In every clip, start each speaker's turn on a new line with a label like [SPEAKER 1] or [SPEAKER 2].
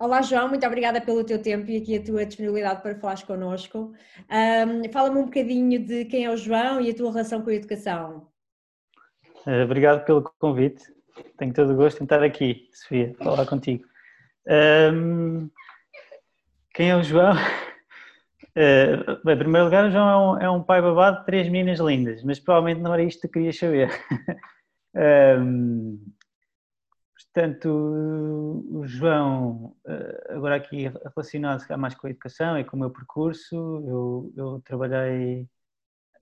[SPEAKER 1] Olá João, muito obrigada pelo teu tempo e aqui a tua disponibilidade para falares connosco. Um, Fala-me um bocadinho de quem é o João e a tua relação com a educação.
[SPEAKER 2] Uh, obrigado pelo convite. Tenho todo o gosto em estar aqui, Sofia, falar contigo. Um, quem é o João? Uh, bem, em primeiro lugar, o João é um, é um, pai babado de três meninas lindas, mas provavelmente não era isto que querias saber. um, Portanto, o João, eh, agora aqui relacionado mais com a educação e com o meu percurso, eu, eu trabalhei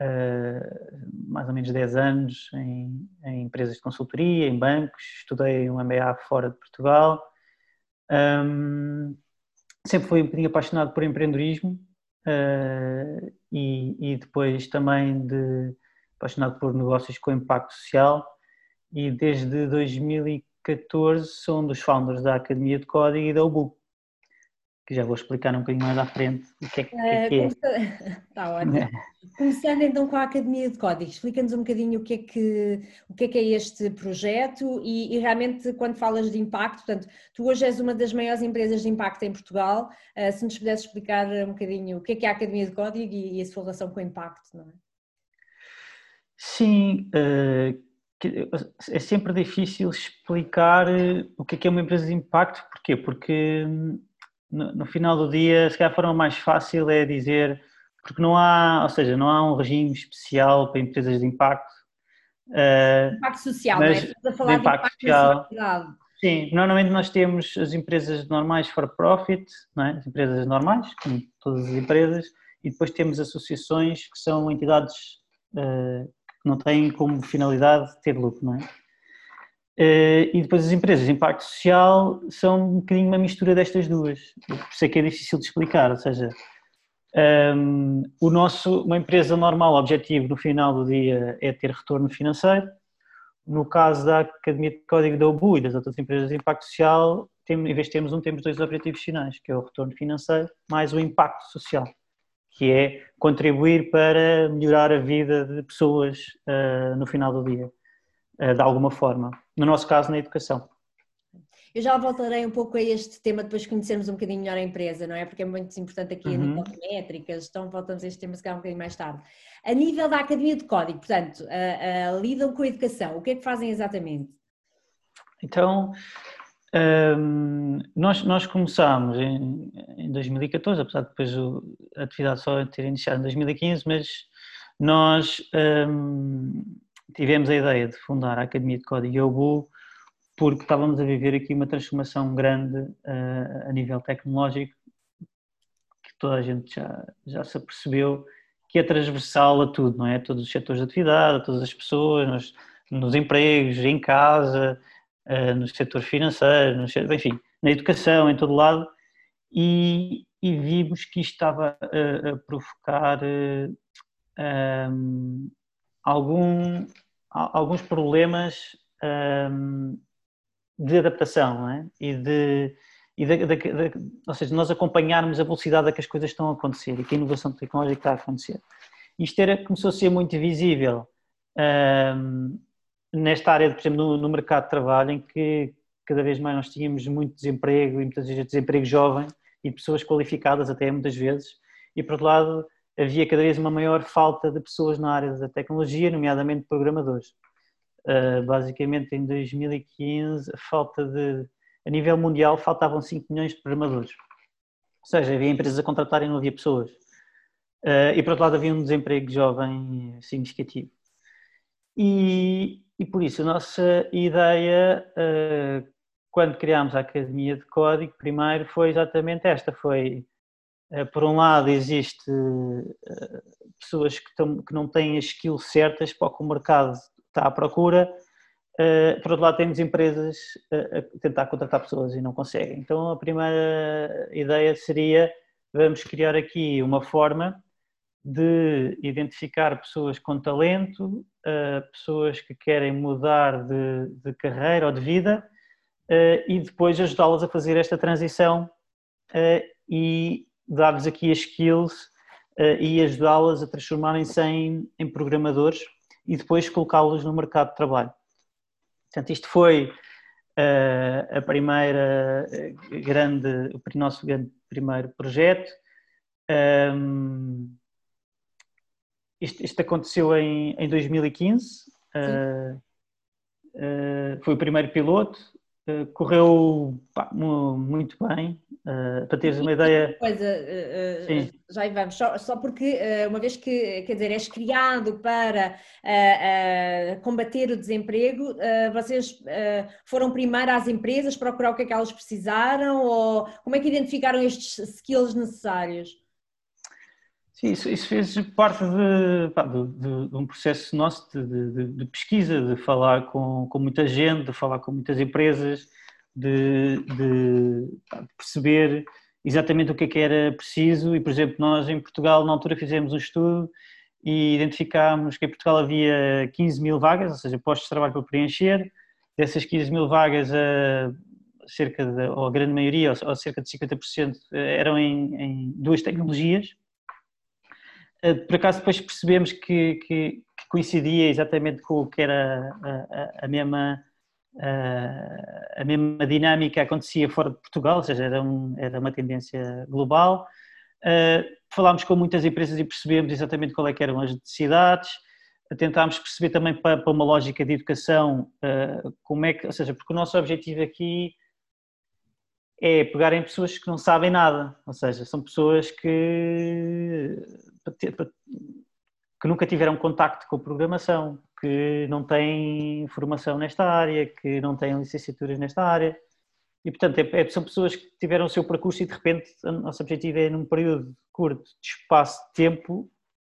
[SPEAKER 2] uh, mais ou menos 10 anos em, em, empresas de consultoria, em bancos, estudei um MBA fora de Portugal. Um, sempre fui um bocadinho apaixonado por empreendedorismo uh, e, e depois também de apaixonado por negócios com impacto social e desde 2015 14 são dos founders da Academia de Código e da UBU, que já vou explicar um bocadinho mais à frente o que é que, é. Que é.
[SPEAKER 1] Eh, Está é. ótimo. Começando então com a Academia de Código, explica-nos um bocadinho o que é que, o que, é, que é este projeto e, e, realmente quando falas de impacto, portanto, tu hoje és uma das maiores empresas de impacto em Portugal, eh, se nos pudesses explicar um bocadinho o que é que é a Academia de Código e, e a sua relação com o impacto, não é?
[SPEAKER 2] Sim, uh, é sempre difícil explicar eh, o que é que é uma empresa de impacto, porquê? Porque hum, no, no, final do dia, se calhar a forma mais fácil é dizer, porque não há, ou seja, não há um regime especial para empresas de impacto.
[SPEAKER 1] Uh, impacto social, mas, não é? Estás a falar de impacto, de impacto social.
[SPEAKER 2] Sim, normalmente nós temos as empresas normais for profit, não é? as empresas normais, como todas as empresas, e depois temos associações que são entidades uh, que não têm como finalidade ter lucro, não é? Uh, e depois as empresas de impacto social são um bocadinho uma mistura destas duas. Por isso é que é difícil de explicar, ou seja, um, ehm, o nosso, uma empresa normal, o objetivo no final do dia é ter retorno financeiro. No caso da Academia de Código da UBU e das outras empresas de impacto social, tem, em vez de termos um, temos dois objetivos finais, que é o retorno financeiro mais o impacto social, que é contribuir para melhorar a vida de pessoas uh, no final do dia. Eh, de alguma forma. No nosso caso, na educação.
[SPEAKER 1] Eu já voltarei um pouco a este tema depois de conhecermos um bocadinho melhor a empresa, não é? Porque é muito importante aqui uhum. a nível de métricas, então voltamos a este tema se calhar um bocadinho mais tarde. A nível da Academia de Código, portanto, uh, uh, lidam com a educação, o que é que fazem exatamente?
[SPEAKER 2] Então, um, nós, nós começámos em, em 2014, apesar de depois a atividade só ter iniciado em 2015, mas nós um, tivemos a ideia de fundar a Academia de Código Yobu porque estávamos a viver aqui uma transformação grande uh, a nível tecnológico que toda a gente já, já se apercebeu que é transversal a tudo, não é? A todos os setores de atividade, a todas as pessoas, nos, nos empregos, em casa, no setor financeiro, no, enfim, na educação, em todo lado, e, e vimos que isto estava a, a provocar um, algum, alguns problemas um, de adaptação é? e de, e de, de, de, ou seja, nós acompanharmos a velocidade a que as coisas estão a acontecer e que a inovação tecnológica está a acontecer. Isto era, começou a ser muito visível um, nesta área, por exemplo, no, no, mercado de trabalho, em que cada vez mais nós tínhamos muito desemprego e muitas vezes desemprego jovem e pessoas qualificadas até muitas vezes, e por outro lado havia cada vez uma maior falta de pessoas na área da tecnologia, nomeadamente programadores. Uh, basicamente, em 2015, a falta de, a nível mundial, faltavam 5 milhões de programadores. Ou seja, havia empresas a contratarem e não havia pessoas. Uh, e por outro lado, havia um desemprego jovem significativo. E, e por isso, a nossa ideia, uh, quando criámos a Academia de Código, primeiro foi exatamente esta: foi eh, por um lado, existe eh, pessoas que, que não têm as skills certas para o que o mercado está à procura, eh, por outro lado, temos empresas a tentar contratar pessoas e não conseguem. Então, a primeira ideia seria: vamos criar aqui uma forma de identificar pessoas com talento, pessoas que querem mudar de, de carreira ou de vida e depois ajudá-las a fazer esta transição e dar-lhes aqui as skills e ajudá-las a transformarem-se em, em, programadores e depois colocá-los no mercado de trabalho. Portanto, isto foi a primeira grande, o nosso grande primeiro projeto. Um, isto, isto, aconteceu em, em 2015, uh, uh, foi o primeiro piloto, uh, correu pá, muito bem, para teres uma ideia.
[SPEAKER 1] Coisa, já vamos, só, só porque uma vez que, quer dizer, és criado para combater o desemprego, vocês foram primeiro às empresas procurar o que é que elas precisaram? Ou como é que identificaram estes skills necessários?
[SPEAKER 2] Sim, isso, isso fez parte de, pá, de, de, de, um processo nosso de, pesquisa, de falar com, com muita gente, de falar com muitas empresas, de, pá, perceber exatamente o que é que era preciso. E, por exemplo, nós em Portugal, na altura, fizemos um estudo e identificámos que em Portugal havia 15 mil vagas, ou seja, postos de trabalho para preencher. Dessas 15 mil vagas, a, cerca de, ou a grande maioria, ou, cerca de 50%, eram em, em duas tecnologias eh, por acaso depois percebemos que, que, que, coincidia exatamente com o que era a, a, mesma a, a, mesma dinâmica acontecia fora de Portugal, ou seja, era, um, era uma tendência global. Uh, falámos com muitas empresas e percebemos exatamente qual é eram as necessidades, tentámos perceber também para, para uma lógica de educação uh, como é que, ou seja, porque o nosso objetivo aqui é pegar em pessoas que não sabem nada, ou seja, são pessoas que, que nunca tiveram contacto com programação, que não têm formação nesta área, que não têm licenciaturas nesta área. E, portanto, é, é, são pessoas que tiveram o seu percurso e, de repente, o nosso objetivo é, num período curto de espaço de tempo,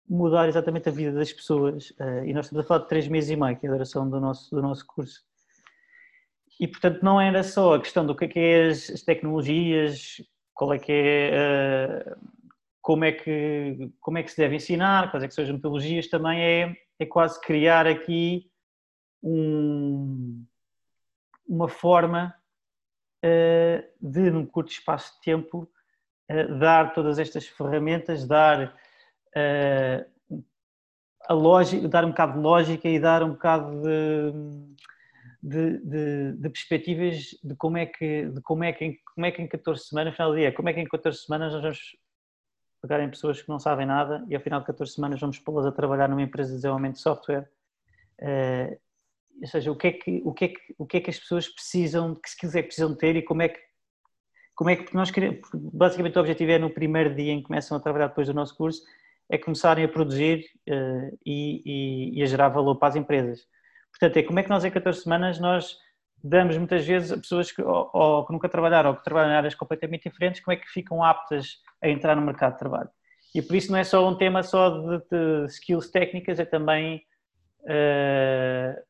[SPEAKER 2] mudar exatamente a vida das pessoas. Eh, e nós estamos a falar de três meses e meio, que é a duração do nosso, do nosso curso. E, portanto, não era só a questão do que é, que é as, as, tecnologias, qual é que é, uh, como, é que, como é que se deve ensinar, quais é que são as metodologias, também é, é quase criar aqui um, uma forma uh, de, num curto espaço de tempo, uh, dar todas estas ferramentas, dar a lógica, dar um bocado de lógica e dar um bocado de de, de, de, perspectivas de como é que, de como é que, como é que em 14 semanas, no final do dia, como é que em 14 semanas nós vamos pegar em pessoas que não sabem nada e ao final de 14 semanas vamos pô-las a trabalhar numa empresa de desenvolvimento de software. Uh, ou seja, o que, é que, o, que é que, o que é que as pessoas precisam, que skills é que precisam ter e como é que, como é que nós queremos, basicamente o objetivo é no primeiro dia em que começam a trabalhar depois do nosso curso, é começarem a produzir uh, e, e, e, a gerar valor para as empresas. Portanto, é como é que nós em 14 semanas nós damos muitas vezes a pessoas que, ou, ou que nunca trabalharam ou que trabalham em áreas completamente diferentes, como é que ficam aptas a entrar no mercado de trabalho. E por isso não é só um tema só de, de skills técnicas, é também uh,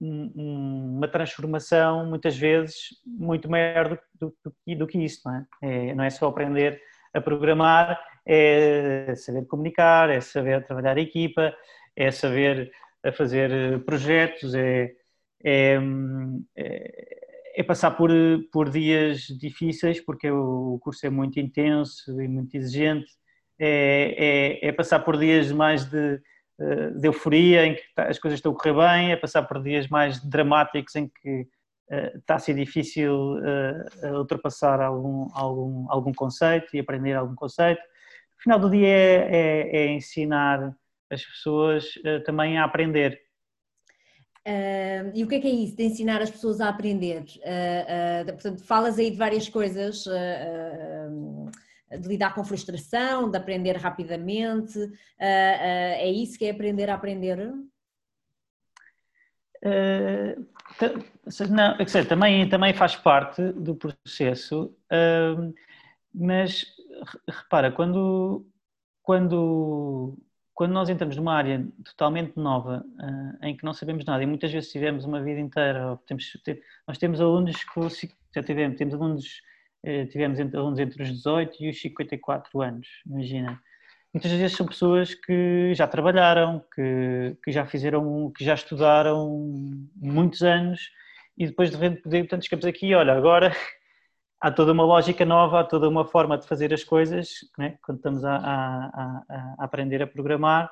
[SPEAKER 2] uma transformação, muitas vezes, muito maior do, do, do, que isso, não é? é? Não é só aprender a programar, é saber comunicar, é saber trabalhar em equipa, é saber a fazer eh, projetos, é, é, é, é passar por, por dias difíceis, porque o curso é muito intenso e muito exigente, é, é, é passar por dias mais de, eh, de euforia, em que tá, as coisas estão a correr bem, é passar por dias mais dramáticos, em que uh, está a ser difícil uh, ultrapassar algum, algum, algum conceito e aprender algum conceito. No final do dia é, é, é ensinar as pessoas uh, também a aprender.
[SPEAKER 1] Uh, e o que é que é isso, de ensinar as pessoas a aprender? Uh, portanto, falas aí de várias coisas, de lidar com frustração, de aprender rapidamente, é isso que é aprender a aprender?
[SPEAKER 2] não, quer dizer, também, também faz parte do processo, mas repara, quando, quando quando nós entramos numa área totalmente nova, uh, em que não sabemos nada, e muitas vezes tivemos uma vida inteira, temos, nós temos alunos que já tivemos, temos alunos, uh, tivemos alunos entre os 18 e os 54 anos, imagina. Muitas vezes são pessoas que já trabalharam, que, que já fizeram, que já estudaram muitos anos e depois de repente, portanto, chegamos aqui, olha, agora há toda uma lógica nova, há toda uma forma de fazer as coisas, né? quando estamos a, a, a, aprender a programar,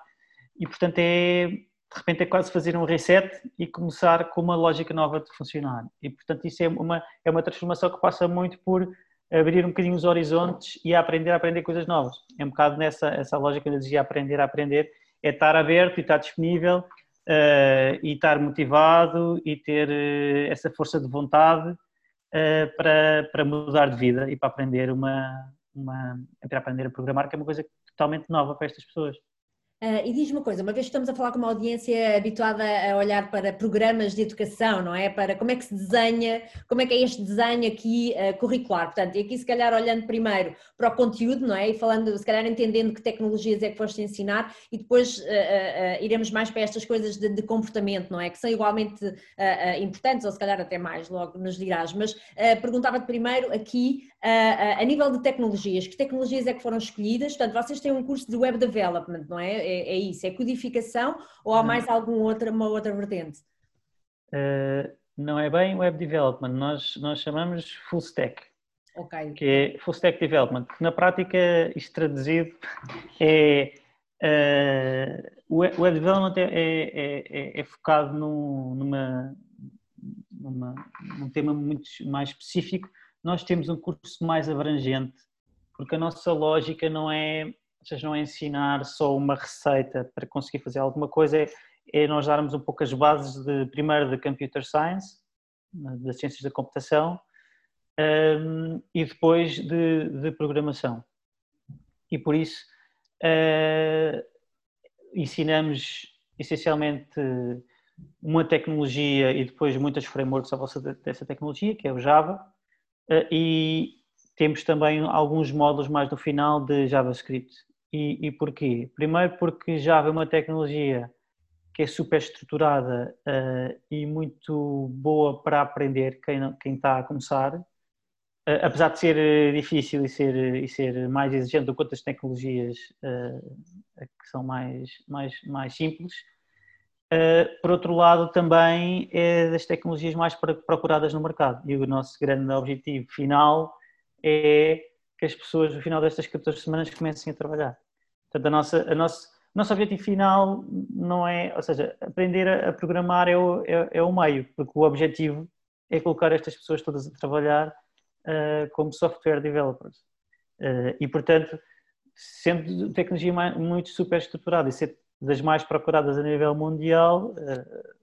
[SPEAKER 2] e portanto é, repente é quase fazer um reset e começar com uma lógica nova de funcionar. E, portanto, isso é uma, é uma transformação que passa muito por abrir um bocadinho os horizontes e aprender a aprender coisas novas. É um bocado nessa essa lógica de dizer aprender a aprender, é estar aberto e estar disponível uh, e estar motivado e ter uh, essa força de vontade uh, para, para mudar de vida e para aprender uma, uma para aprender a programar, que é uma coisa totalmente nova para estas pessoas.
[SPEAKER 1] Uh, e diz-me uma coisa, uma vez que estamos a falar com uma audiência habituada a olhar para programas de educação, não é? Para como é que se desenha, como é que é este desenho aqui uh, curricular. Portanto, e aqui se calhar olhando primeiro para o conteúdo, não é? E falando, se calhar entendendo que tecnologias é que foste ensinar e depois uh, iremos mais para estas coisas de, de, comportamento, não é? Que são igualmente importantes ou se calhar até mais, logo nos dirás. Mas perguntava-te primeiro aqui, a nível de tecnologias, que tecnologias é que foram escolhidas? Portanto, vocês têm um curso de Web Development, não é? é, é isso? É codificação ou há mais alguma outra, uma outra vertente?
[SPEAKER 2] Uh, não é bem web development, nós, nós chamamos full stack. Okay. Que é full stack development. Na prática, isto traduzido é. Uh, o web development é, é, é, é focado num, numa, numa, num tema muito mais específico. Nós temos um curso mais abrangente, porque a nossa lógica não é não é ensinar só uma receita para conseguir fazer alguma coisa, é, é nós darmos um pouco as bases de, primeiro de computer science, das ciências da computação, um, e depois de, de, programação. E por isso uh, ensinamos essencialmente uma tecnologia e depois muitas frameworks à volta dessa tecnologia, que é o Java, e temos também alguns módulos mais no final de JavaScript. E, e porquê? Primeiro porque Java é uma tecnologia que é super estruturada uh, e muito boa para aprender quem, quem está a começar, uh, apesar de ser eh, difícil e ser, e ser mais exigente do que outras tecnologias uh, que são mais, mais, mais simples. Por outro lado, também é das tecnologias mais procuradas no mercado e o nosso grande objetivo final é que as pessoas no final destas 14 semanas comecem a trabalhar. Portanto, a nossa, a nossa, o nosso objetivo final não é, ou seja, aprender a, programar é o, é, é, o meio, porque o objetivo é colocar estas pessoas todas a trabalhar uh, como software developers. Uh, e, portanto, sendo tecnologia muito super estruturada e ser das mais procuradas a nível mundial, uh,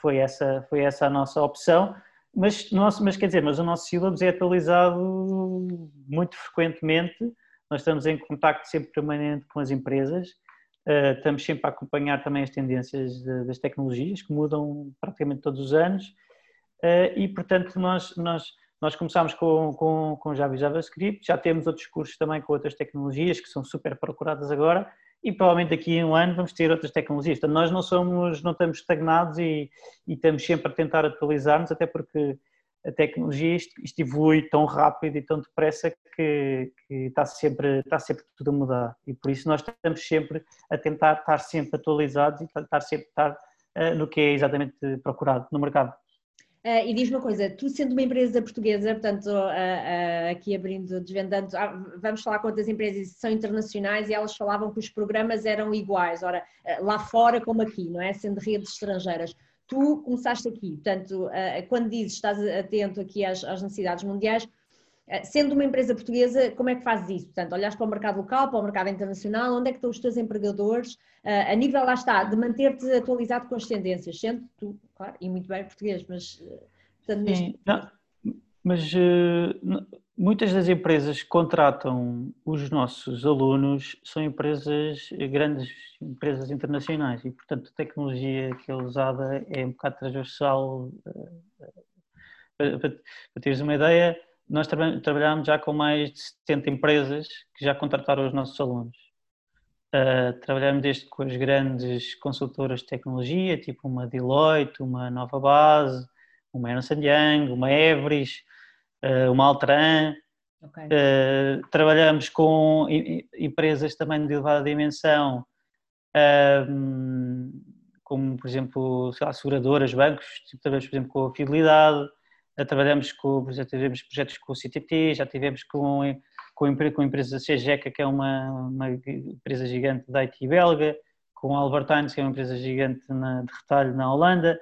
[SPEAKER 2] foi, essa, foi essa a nossa opção. Mas, nosso, mas quer dizer, mas o nosso syllabus é atualizado muito frequentemente, nós estamos em contato sempre permanente com as empresas, uh, estamos sempre a acompanhar também as tendências das tecnologias, que mudam praticamente todos os anos, uh, e portanto nós, nós, nós começámos com, com, com Java e JavaScript, já temos outros cursos também com outras tecnologias que são super procuradas agora, e provavelmente daqui a um ano vamos ter outras tecnologias. Nós não somos, não estamos estagnados e, e estamos sempre a tentar atualizar-nos, até porque a tecnologia isto, isto, evolui tão rápido e tão depressa que, que, está, sempre, está sempre tudo a mudar. E por isso nós estamos sempre a tentar estar sempre atualizados e estar sempre estar uh, no que é exatamente procurado no mercado.
[SPEAKER 1] Uh, e diz uma coisa, tu sendo uma empresa portuguesa, portanto, uh, aqui abrindo, desvendando, ah, vamos falar com outras empresas que são internacionais e elas falavam que os programas eram iguais, ora, lá fora como aqui, não é? Sendo redes estrangeiras. Tu começaste aqui, portanto, quando dizes estás atento aqui às, às necessidades mundiais, Sendo uma empresa portuguesa, como é que fazes isso? Portanto, olhas para o mercado local, para o mercado internacional, onde é que estão os teus empregadores? A nível, lá está, de manter-te atualizado com as tendências, sendo tu, claro, e muito bem português, mas...
[SPEAKER 2] Portanto, Sim, não, mas uh, muitas das empresas que contratam os nossos alunos são empresas, grandes empresas internacionais e, portanto, a tecnologia que é usada é um bocado transversal. Uh, para, para teres uma ideia, nós tra trabalhamos já com mais de 70 empresas que já contrataram os nossos alunos. Uh, trabalhamos desde com as grandes consultoras de tecnologia, tipo uma Deloitte, uma Nova Base, uma Ernst Young, uma Everis, uh, uma Altran. Okay. Uh, trabalhamos com empresas também de elevada dimensão, como por exemplo, lá, seguradoras, bancos, tipo, trabalhamos por exemplo com a Fidelidade, trabalhamos com, já tivemos projetos com o CTT, já tivemos com, com, com a empresa CGECA, que é uma, uma empresa gigante da IT belga, com a Albertines, que é uma empresa gigante na, de retalho na Holanda.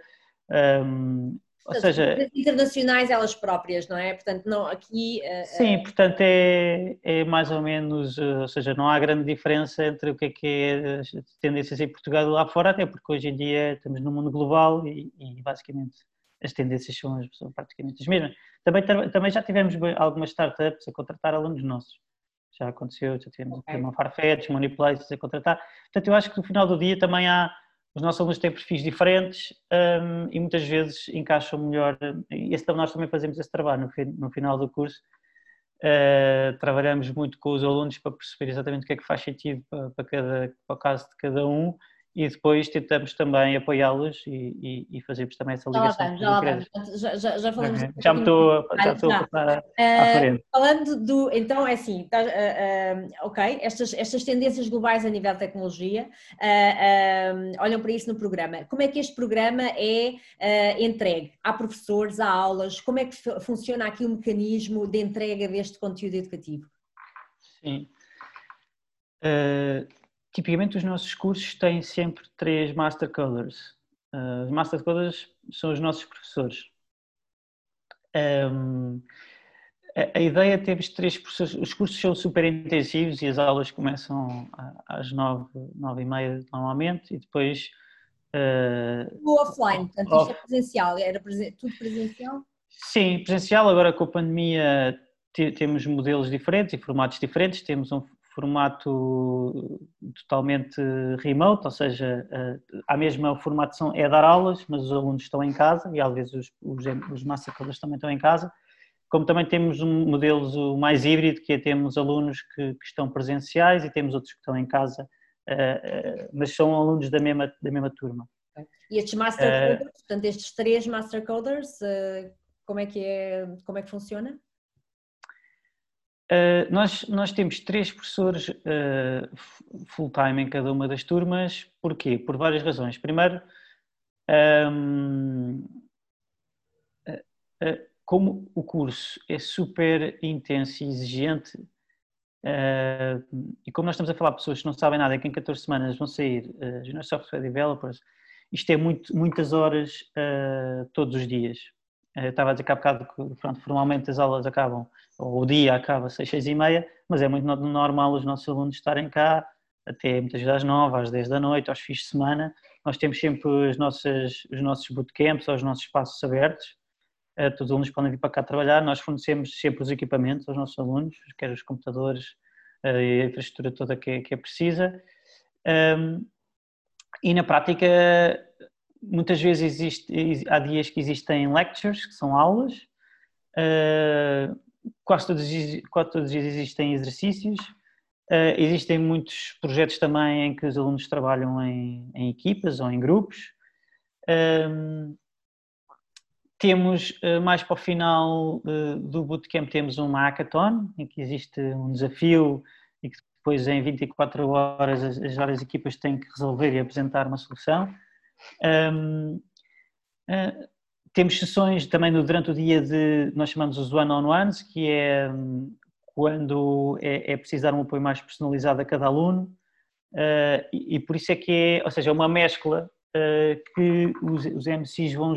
[SPEAKER 2] Um,
[SPEAKER 1] ou seja, internacionais elas próprias, não é? Portanto, não aqui.
[SPEAKER 2] Uh, sim, portanto é, é mais ou menos, ou seja, não há grande diferença entre o que é que é as tendências em Portugal e lá fora, até porque hoje em dia estamos num mundo global e, e basicamente as tendências são, são, praticamente as mesmas. Também, também já tivemos algumas startups a contratar alunos nossos. Já aconteceu, já tivemos okay. uma Farfetch, uma Uniplaces a contratar. Portanto, eu acho que no final do dia também há os nossos alunos têm perfis diferentes um, e muitas vezes encaixam melhor. Esse, nós também fazemos esse trabalho no, no final do curso. Uh, trabalhamos muito com os alunos para perceber exatamente o que é que faz sentido para, para, cada, para o caso de cada um e depois tentamos também apoiá-los e, e, e, fazermos também essa ligação.
[SPEAKER 1] Já, vamos, já, já, já falamos.
[SPEAKER 2] Okay. Já me estou, já estou a passar à
[SPEAKER 1] uh, frente. Falando do, então é assim, tá, uh, uh, ok, estas, estas tendências globais a nível de tecnologia, olham para isso no programa. Como é que este programa é entregue? Há professores, há aulas, como é que funciona aqui o mecanismo de entrega deste conteúdo educativo?
[SPEAKER 2] Sim. Tipicamente os nossos cursos têm sempre três Master Coders. Uh, os Master Coders são os nossos professores. Um, a, a, ideia é ter três professores, os cursos são super intensivos e as aulas começam às nove, nove e meia normalmente e depois...
[SPEAKER 1] Uh, o offline, portanto off... isto é presencial, era presen tudo presencial?
[SPEAKER 2] Sim, presencial, agora com a pandemia temos modelos diferentes e formatos diferentes, temos um formato totalmente remote, ou seja, a mesma formação é dar aulas, mas os alunos estão em casa e às vezes os, os, os massacres também estão em casa. Como também temos um modelo mais híbrido, que é temos alunos que, que estão presenciais e temos outros que estão em casa, mas são alunos da mesma, da mesma turma.
[SPEAKER 1] E estes master coders, uh, portanto, estes três master coders, como é que é, como é que funciona?
[SPEAKER 2] Uh, nós, nós temos três professores uh, full-time em cada uma das turmas. Porquê? Por várias razões. Primeiro, um, uh, eh, como o curso é super intenso e exigente, e como nós estamos a falar de pessoas que não sabem nada, que em 14 semanas vão sair uh, Junior Software Developers, isto é muito, muitas horas todos os dias. Eu estava a dizer que há bocado que pronto, formalmente as aulas acabam ou o dia acaba às seis, seis e meia, mas é muito normal os nossos alunos estarem cá até muitas vezes às nove, às dez da noite, aos fins de semana. Nós temos sempre as nossas, os nossos bootcamps, os nossos espaços abertos. Uh, todos os alunos podem vir para cá trabalhar. Nós fornecemos sempre os equipamentos aos nossos alunos, quer os computadores uh, e a infraestrutura toda que é, que é precisa. Um, e na prática, muitas vezes existe, há dias que existem lectures, que são aulas, uh, quase todos, quase todos os dias existem exercícios, uh, existem muitos projetos também em que os alunos trabalham em, em equipas ou em grupos. Um, temos uh, mais para o final do bootcamp temos um hackathon em que existe um desafio e que depois em 24 horas as, as várias equipas têm que resolver e apresentar uma solução. Um, uh, temos sessões também no, durante o dia de, nós chamamos os one-on-ones, que é hum, quando é, é preciso dar um apoio mais personalizado a cada aluno, uh, e, e, por isso é que é, ou seja, é uma mescla uh, que os, os MCs vão,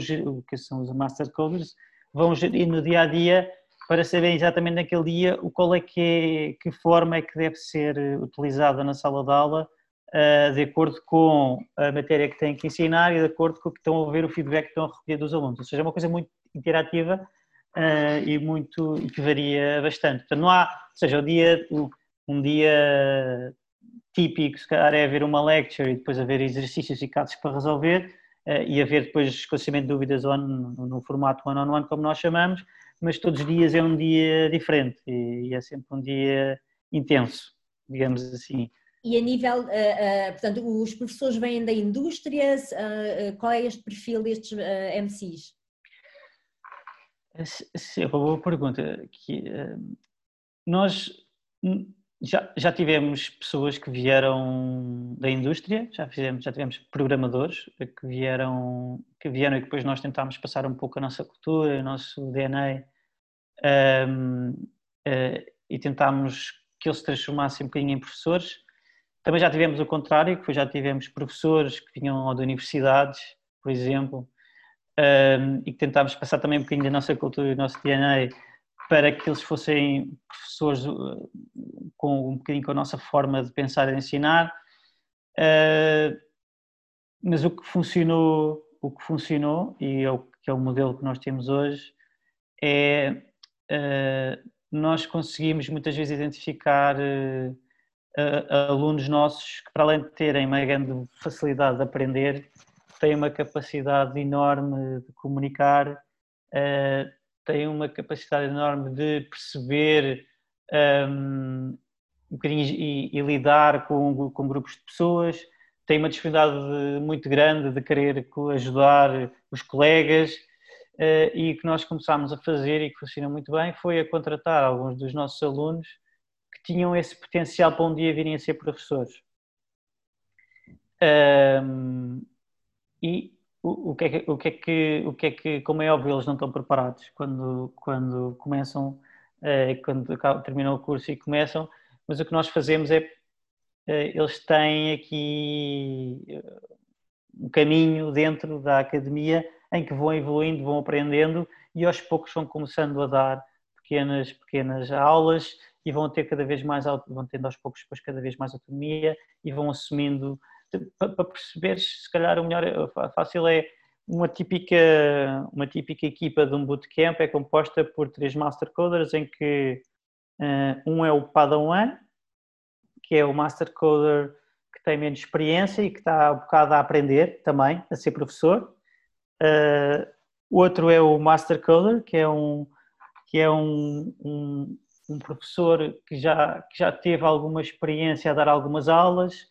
[SPEAKER 2] que são os Master Coders, vão gerir no dia a dia para saber exatamente naquele dia o qual é que é, que forma é que deve ser utilizada na sala de aula de acordo com a matéria que têm que ensinar e de acordo com o que estão a ver o feedback que estão a recolher dos alunos. Ou seja, é uma coisa muito interativa uh, e muito e que varia bastante. Portanto, não há, ou seja, o dia, um dia típico, se calhar, é haver uma lecture e depois haver exercícios e casos para resolver uh, e haver depois esclarecimento de dúvidas no, formato one-on-one, -on -one, como nós chamamos, mas todos os dias é um dia diferente e é sempre um dia intenso, digamos assim.
[SPEAKER 1] E a nível, uh, uh, portanto, os professores vêm da indústria, uh, qual é este perfil destes MCs?
[SPEAKER 2] Sim, é uma boa pergunta. Que, nós já, já tivemos pessoas que vieram da indústria, já, fizemos, já tivemos programadores que vieram, que vieram e depois nós tentámos passar um pouco a nossa cultura, o nosso DNA um, e tentámos que eles se transformassem um bocadinho em professores Também já tivemos o contrário, que já tivemos professores que vinham de universidades, por exemplo, um, e que tentámos passar também um bocadinho da nossa cultura e do nosso DNA para que eles fossem professores uh, com um bocadinho com a nossa forma de pensar e de ensinar. Uh, mas o que funcionou, o que funcionou e é o que é o modelo que nós temos hoje é uh, nós conseguimos muitas vezes identificar uh, alunos nossos que para além de terem uma grande facilidade de aprender têm uma capacidade enorme de comunicar, uh, têm uma capacidade enorme de perceber um, um e, e, lidar com, com grupos de pessoas, têm uma disponibilidade muito grande de querer ajudar os colegas uh, e o que nós começámos a fazer e que funciona muito bem foi a contratar alguns dos nossos alunos tinham esse potencial para um dia virem a ser professores. Um, e o, o, que é que, o, que é que, o que é como é óbvio, eles não estão preparados quando, quando começam, uh, quando terminam o curso e começam, mas o que nós fazemos é, uh, eles têm aqui um caminho dentro da academia em que vão evoluindo, vão aprendendo e aos poucos vão começando a dar pequenas, pequenas aulas e vão ter cada vez mais, vão tendo aos poucos depois cada vez mais autonomia e vão assumindo para perceber se calhar o melhor fácil é uma típica, uma típica equipa de um bootcamp é composta por três master coders em que uh, um é o Padawan, que é o master coder que tem menos experiência e que está um bocado a aprender também, a ser professor. Uh, outro é o master coder, que é um, que é um, um, um professor que já, que já teve alguma experiência a dar algumas aulas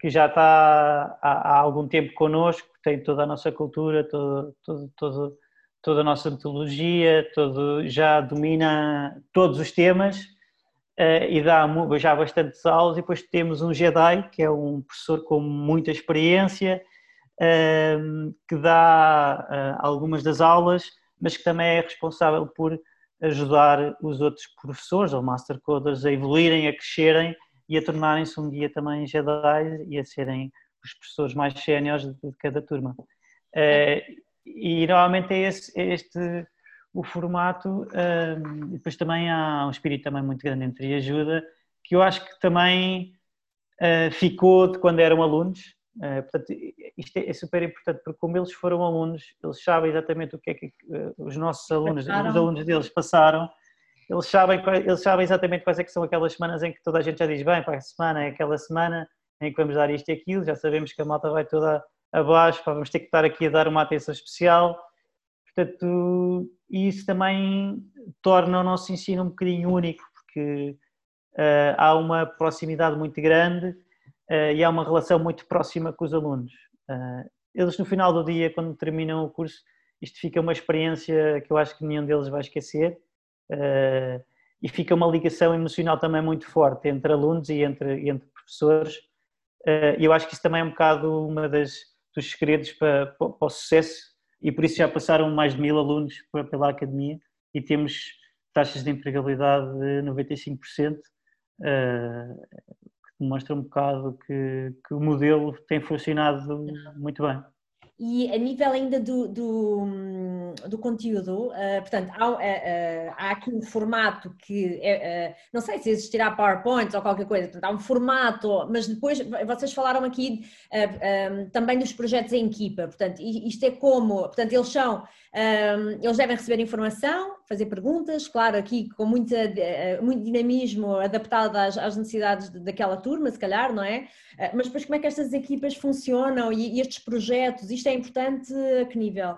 [SPEAKER 2] que já está há, há algum tempo connosco, tem toda a nossa cultura, todo, todo, todo, toda a nossa metodologia, todo, já domina todos os temas uh, e dá já bastantes aulas. E depois temos um Jedi, que é um professor com muita experiência, uh, que dá uh, algumas das aulas, mas que também é responsável por ajudar os outros professores ou master coders a evoluírem, a crescerem e a tornarem-se um dia também Jedi e a serem os professores mais séniores de, cada turma. Uh, e normalmente é, esse, é este o formato, uh, e depois também há um espírito também muito grande entre ajuda, que eu acho que também uh, ficou de quando eram alunos, Uh, portanto, isto é, é, super importante porque como eles foram alunos, eles sabem exatamente o que é que uh, os nossos alunos, passaram. os alunos deles passaram eles sabem, eles sabem exatamente quais é que são aquelas semanas em que toda a gente já diz, bem, para a semana é aquela semana em que vamos dar isto e aquilo, já sabemos que a malta vai toda abaixo, pá, vamos ter que estar aqui a dar uma atenção especial. Portanto, isso também torna o nosso ensino um bocadinho único, porque uh, há uma proximidade muito grande e há uma relação muito próxima com os alunos. Uh, eles, no final do dia, quando terminam o curso, isto fica uma experiência que eu acho que nenhum deles vai esquecer uh, e fica uma ligação emocional também muito forte entre alunos e entre, entre professores. E eu acho que isso também é um bocado uma das dos segredos para, para, para, o sucesso e por isso já passaram mais de mil alunos pela academia e temos taxas de empregabilidade de 95%, demonstra um bocado que, que o modelo tem funcionado muito bem.
[SPEAKER 1] E a nível ainda do, do, do conteúdo, uh, portanto, há, uh, há, aqui um formato que, é, não sei se existirá PowerPoint ou qualquer coisa, portanto, há um formato, mas depois vocês falaram aqui um, também dos projetos em equipa, portanto, isto é como, portanto, eles são, um, eles devem receber informação, fazer perguntas, claro, aqui com muita, muito dinamismo, adaptado às, às necessidades daquela turma, se calhar, não é? Mas depois como é que estas equipas funcionam e, e estes projetos, isto é importante a que nível?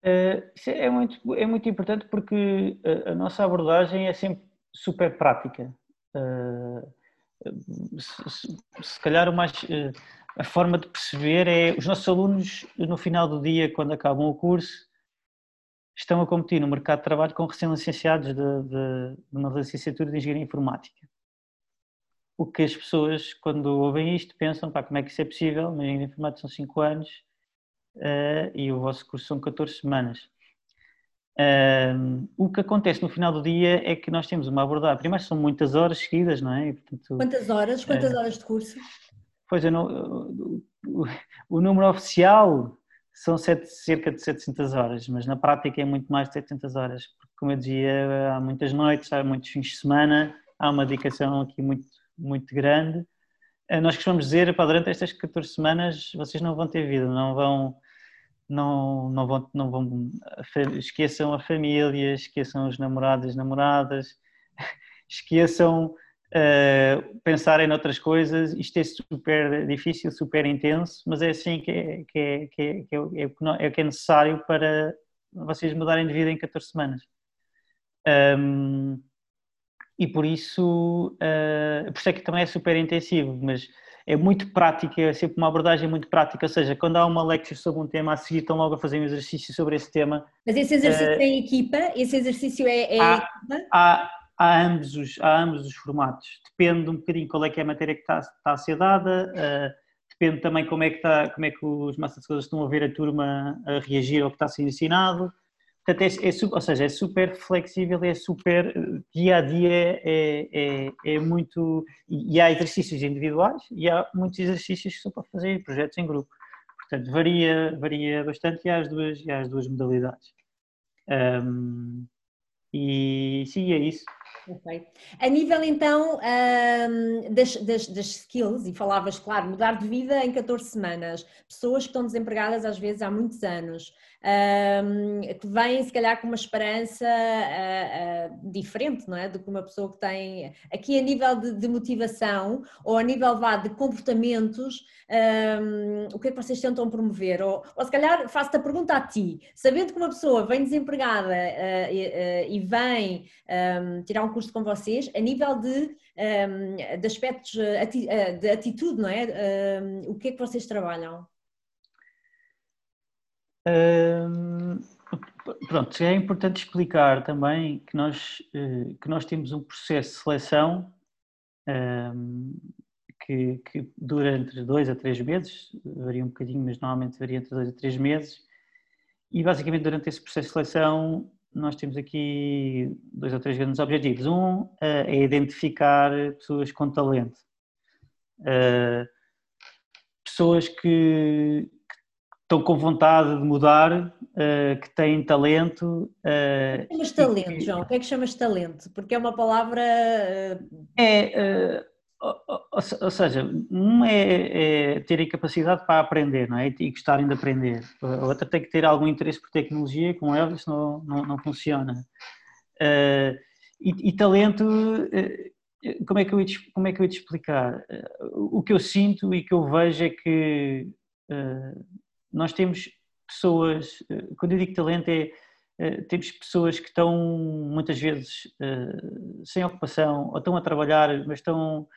[SPEAKER 2] É, muito, é muito importante porque a, nossa abordagem é sempre super prática. Uh, se, se, calhar mais, a forma de perceber é os nossos alunos no final do dia, quando acabam o curso, estão a competir no mercado de trabalho com recém-licenciados de, de, de uma licenciatura de Engenharia Informática o que as pessoas, quando ouvem isto, pensam, pá, como é que isso é possível? Mas em informática são 5 anos uh, e o vosso curso são 14 semanas. Um, o que acontece no final do dia é que nós temos uma abordagem. Primeiro, são muitas horas seguidas, não é?
[SPEAKER 1] Portanto, Quantas horas? Quantas uh, horas de curso?
[SPEAKER 2] Pois, eu não, o, o número oficial são sete, cerca de 700 horas, mas na prática é muito mais de 700 horas, porque, como eu dizia, há muitas noites, há muitos fins de semana, há uma dedicação aqui muito, muito grande. Uh, nós costumamos dizer, para durante estas 14 semanas vocês não vão ter vida, não vão não, não vão, não vão esqueçam a família, esqueçam os namorados namoradas, esqueçam uh, pensarem noutras coisas. Isto é super difícil, super intenso, mas é assim que é, que é, que é, que é, é, é, que é necessário para vocês mudarem de vida em 14 semanas. Um, e por isso, uh, por isso é que também é super intensivo, mas é muito prática, é sempre uma abordagem muito prática, ou seja, quando há uma lecture sobre um tema, a seguir estão logo a fazer um exercício sobre esse tema.
[SPEAKER 1] Mas esse exercício é em equipa? Esse exercício é, é
[SPEAKER 2] há, equipa? Há, há, ambos os, há ambos os formatos, depende um bocadinho qual é que é a matéria que está, está a ser dada, uh, depende também como é que, está, como é que os massas estão a ver a turma a reagir ao que está a ser ensinado, Portanto, é, é, ou seja, é super flexível, é super dia a dia, é, é, é muito. E há exercícios individuais e há muitos exercícios que são para fazer projetos em grupo. Portanto, varia, varia bastante e há as duas, há as duas modalidades. Um, e sim, é isso.
[SPEAKER 1] A nível então das, das, das, skills, e falavas, claro, mudar de vida em 14 semanas, pessoas que estão desempregadas às vezes há muitos anos, que vêm se calhar com uma esperança uh, uh, diferente, não é? Do que uma pessoa que tem aqui a nível de, de motivação ou a nível vá, de comportamentos, o que é que vocês tentam promover? Ou, ou se calhar faço-te a pergunta a ti, sabendo que uma pessoa vem desempregada uh, e, vem tirar curso com vocês, a nível de, de aspectos de atitude, não é? o que é que vocês trabalham?
[SPEAKER 2] pronto, é importante explicar também que nós, eh, que nós temos um processo de seleção que, que, dura entre dois a três meses, varia um bocadinho, mas normalmente varia entre dois a três meses, e basicamente durante esse processo de seleção nós temos aqui dois ou três grandes objetivos. Um eh, é identificar pessoas com talento. Eh, pessoas que, estão com vontade de mudar, uh, que têm talento.
[SPEAKER 1] Uh, chamas talento, que... João? O que é que chamas talento? Porque é uma palavra.
[SPEAKER 2] É. Ou, seja, um é, é terem capacidade para aprender não é? e gostarem de aprender. A outra tem que ter algum interesse por tecnologia, com ela, senão não, não funciona. Uh, e, e, talento, uh, como, é que eu ia, como é que eu te explicar? Uh, o que eu sinto e que eu vejo é que nós temos pessoas, eh, quando eu digo talento é, eh, temos pessoas que estão muitas vezes sem ocupação ou estão a trabalhar, mas estão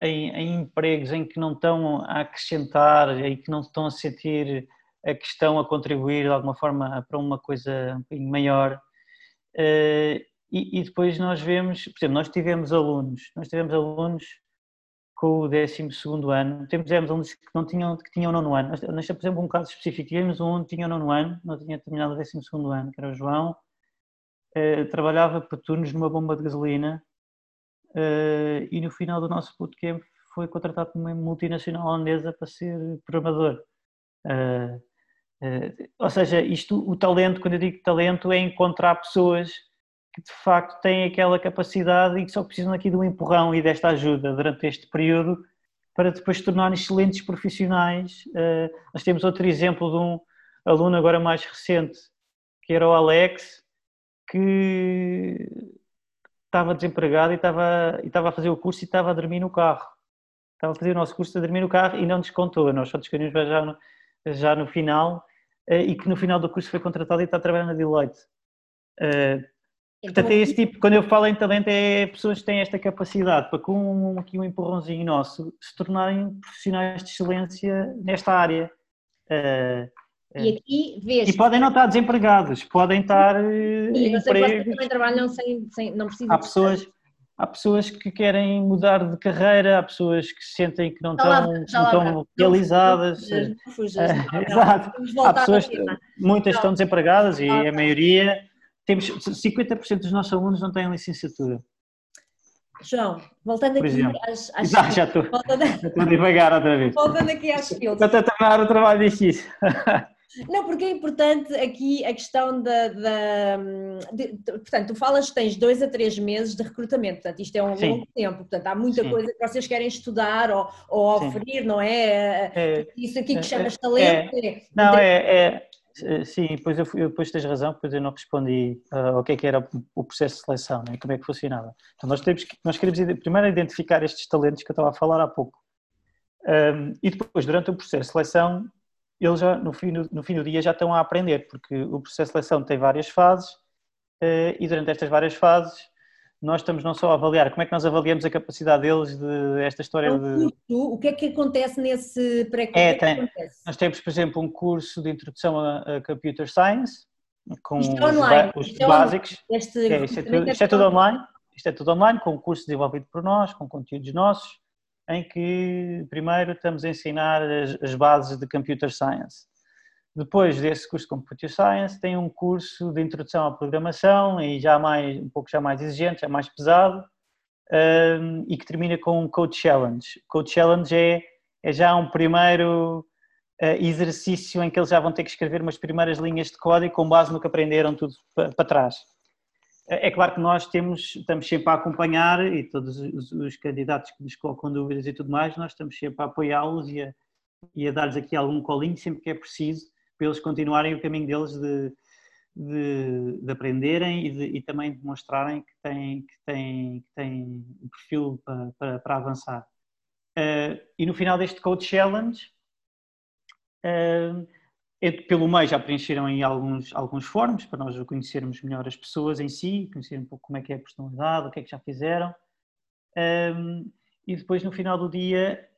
[SPEAKER 2] em, em empregos em que não estão a acrescentar e que não estão a sentir a que estão a contribuir de alguma forma para uma coisa um bocadinho maior. E, e, depois nós vemos, por exemplo, nós tivemos alunos, nós tivemos alunos com o 12 ano. Temos alunos que não tinham, que tinham nono ano. Nós, por exemplo, um caso específico, tivemos um que tinha nono ano, não tinha terminado o 12 ano, que era o João, eh, trabalhava por turnos numa bomba de gasolina eh, e no final do nosso bootcamp foi contratado por uma multinacional holandesa para ser programador. Eh, eh, ou seja, isto, o talento, quando eu digo talento, é encontrar pessoas que de facto têm aquela capacidade e que só precisam aqui de um empurrão e desta ajuda durante este período para depois se tornarem excelentes profissionais. Uh, nós temos outro exemplo de um aluno agora mais recente, que era o Alex, que estava desempregado e estava, e estava a fazer o curso e estava a dormir no carro. Estava a fazer o nosso curso a dormir no carro e não descontou. Nós só descobrimos já no, já no final uh, e que no final do curso foi contratado e está a trabalhar na Deloitte. Uh, Portanto, é esse tipo, quando eu falo em talento, é pessoas que têm esta capacidade para, com aqui um empurrãozinho nosso, se tornarem profissionais de excelência nesta área. Uh,
[SPEAKER 1] e aqui vês.
[SPEAKER 2] E podem não estar desempregados, podem estar. E
[SPEAKER 1] em emprego. também trabalham sem, sem. Não precisam.
[SPEAKER 2] Há pessoas. há pessoas que querem mudar de carreira, há pessoas que sentem que não estão, não estão realizadas. Exato. Há pessoas, muitas estão desempregadas e a maioria, temos 50% dos nossos alunos não têm licenciatura.
[SPEAKER 1] João, voltando aqui às, às
[SPEAKER 2] já, já estou, voltando... estou devagar outra vez.
[SPEAKER 1] Voltando aqui às skills.
[SPEAKER 2] Estou a terminar o trabalho difícil.
[SPEAKER 1] Não, porque é importante aqui a questão da. da de, portanto, tu falas que tens dois a três meses de recrutamento, portanto, isto é um Sim. longo tempo, portanto, há muita Sim. coisa que vocês querem estudar ou, ou oferir, Sim. não é? é? Isso aqui que é, chamas é, talento.
[SPEAKER 2] É, não, é, é, Sim, depois, eu, depois tens razão, depois eu não respondi uh, ao que é que era o processo de seleção, né? como é que funcionava. Então, nós, temos, nós queremos primeiro identificar estes talentos que eu estava a falar há pouco. Um, e depois, durante o processo de seleção, eles já no fim, no, no fim do dia já estão a aprender, porque o processo de seleção tem várias fases uh, e durante estas várias fases nós estamos não só a avaliar, como é que nós avaliamos a capacidade deles de esta história
[SPEAKER 1] de... O que é que acontece nesse pré-curso?
[SPEAKER 2] É, tem, nós temos, por exemplo, um curso de introdução a, a Computer Science, com
[SPEAKER 1] isto é online.
[SPEAKER 2] os, os é básicos. Este, é, isto, é tudo, isto é tudo online. Isto é tudo online, com um curso desenvolvido por nós, com conteúdos nossos em que primeiro estamos a ensinar as, as, bases de Computer Science. Depois desse curso de Computer Science tem um curso de introdução à programação e já mais um pouco já mais exigente, já mais pesado um, e que termina com um Code Challenge. Code Challenge é, é já um primeiro uh, exercício em que eles já vão ter que escrever umas primeiras linhas de código com base no que aprenderam tudo para trás. É claro que nós temos, estamos sempre a acompanhar e todos os, os, candidatos que nos colocam dúvidas e tudo mais, nós estamos sempre a apoiá-los e a, e a dar-lhes aqui algum colinho sempre que é preciso para eles continuarem o caminho deles de, de, de aprenderem e, de, e, também de mostrarem que têm, que têm, que têm o perfil para, para, para avançar. Uh, e no final deste Code Challenge, uh, pelo meio já preencheram em alguns, alguns fóruns para nós conhecermos melhor as pessoas em si, conhecer um pouco como é que é a personalidade, o que é que já fizeram. Um, e depois no final do dia,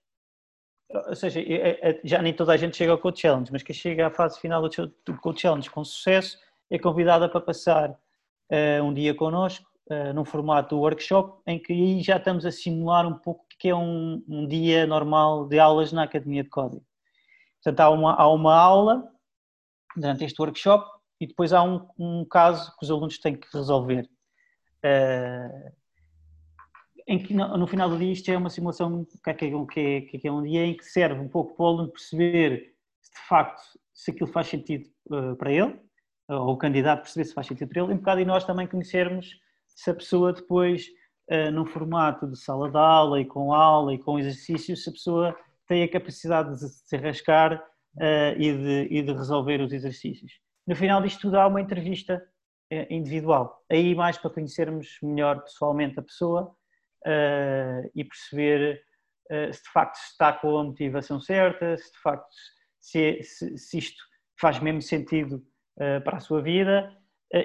[SPEAKER 2] ou seja, é, é, já nem toda a gente chega ao Code Challenge, mas quem chega à fase final do Code Challenge com sucesso é convidada para passar uh, um dia connosco, uh, num formato workshop, em que aí já estamos a simular um pouco o que é um, um dia normal de aulas na Academia de Código. Portanto, há uma, há uma aula durante este workshop e depois há um, um caso que os alunos têm que resolver. Uh, em que no, no, final do dia isto é uma simulação que é, que, é, que é um dia em que serve um pouco para o aluno perceber se de facto se aquilo faz sentido uh, para ele, ou o candidato perceber se faz sentido para ele, e um bocado e nós também conhecermos se a pessoa depois, uh, num formato de sala de aula e com aula e com exercícios, se a pessoa tem a capacidade de se arrascar uh, e, de, e, de, resolver os exercícios. No final disto tudo há uma entrevista uh, individual, aí mais para conhecermos melhor pessoalmente a pessoa uh, e perceber se de facto está com a motivação certa, se de facto se, se, se isto faz mesmo sentido para a sua vida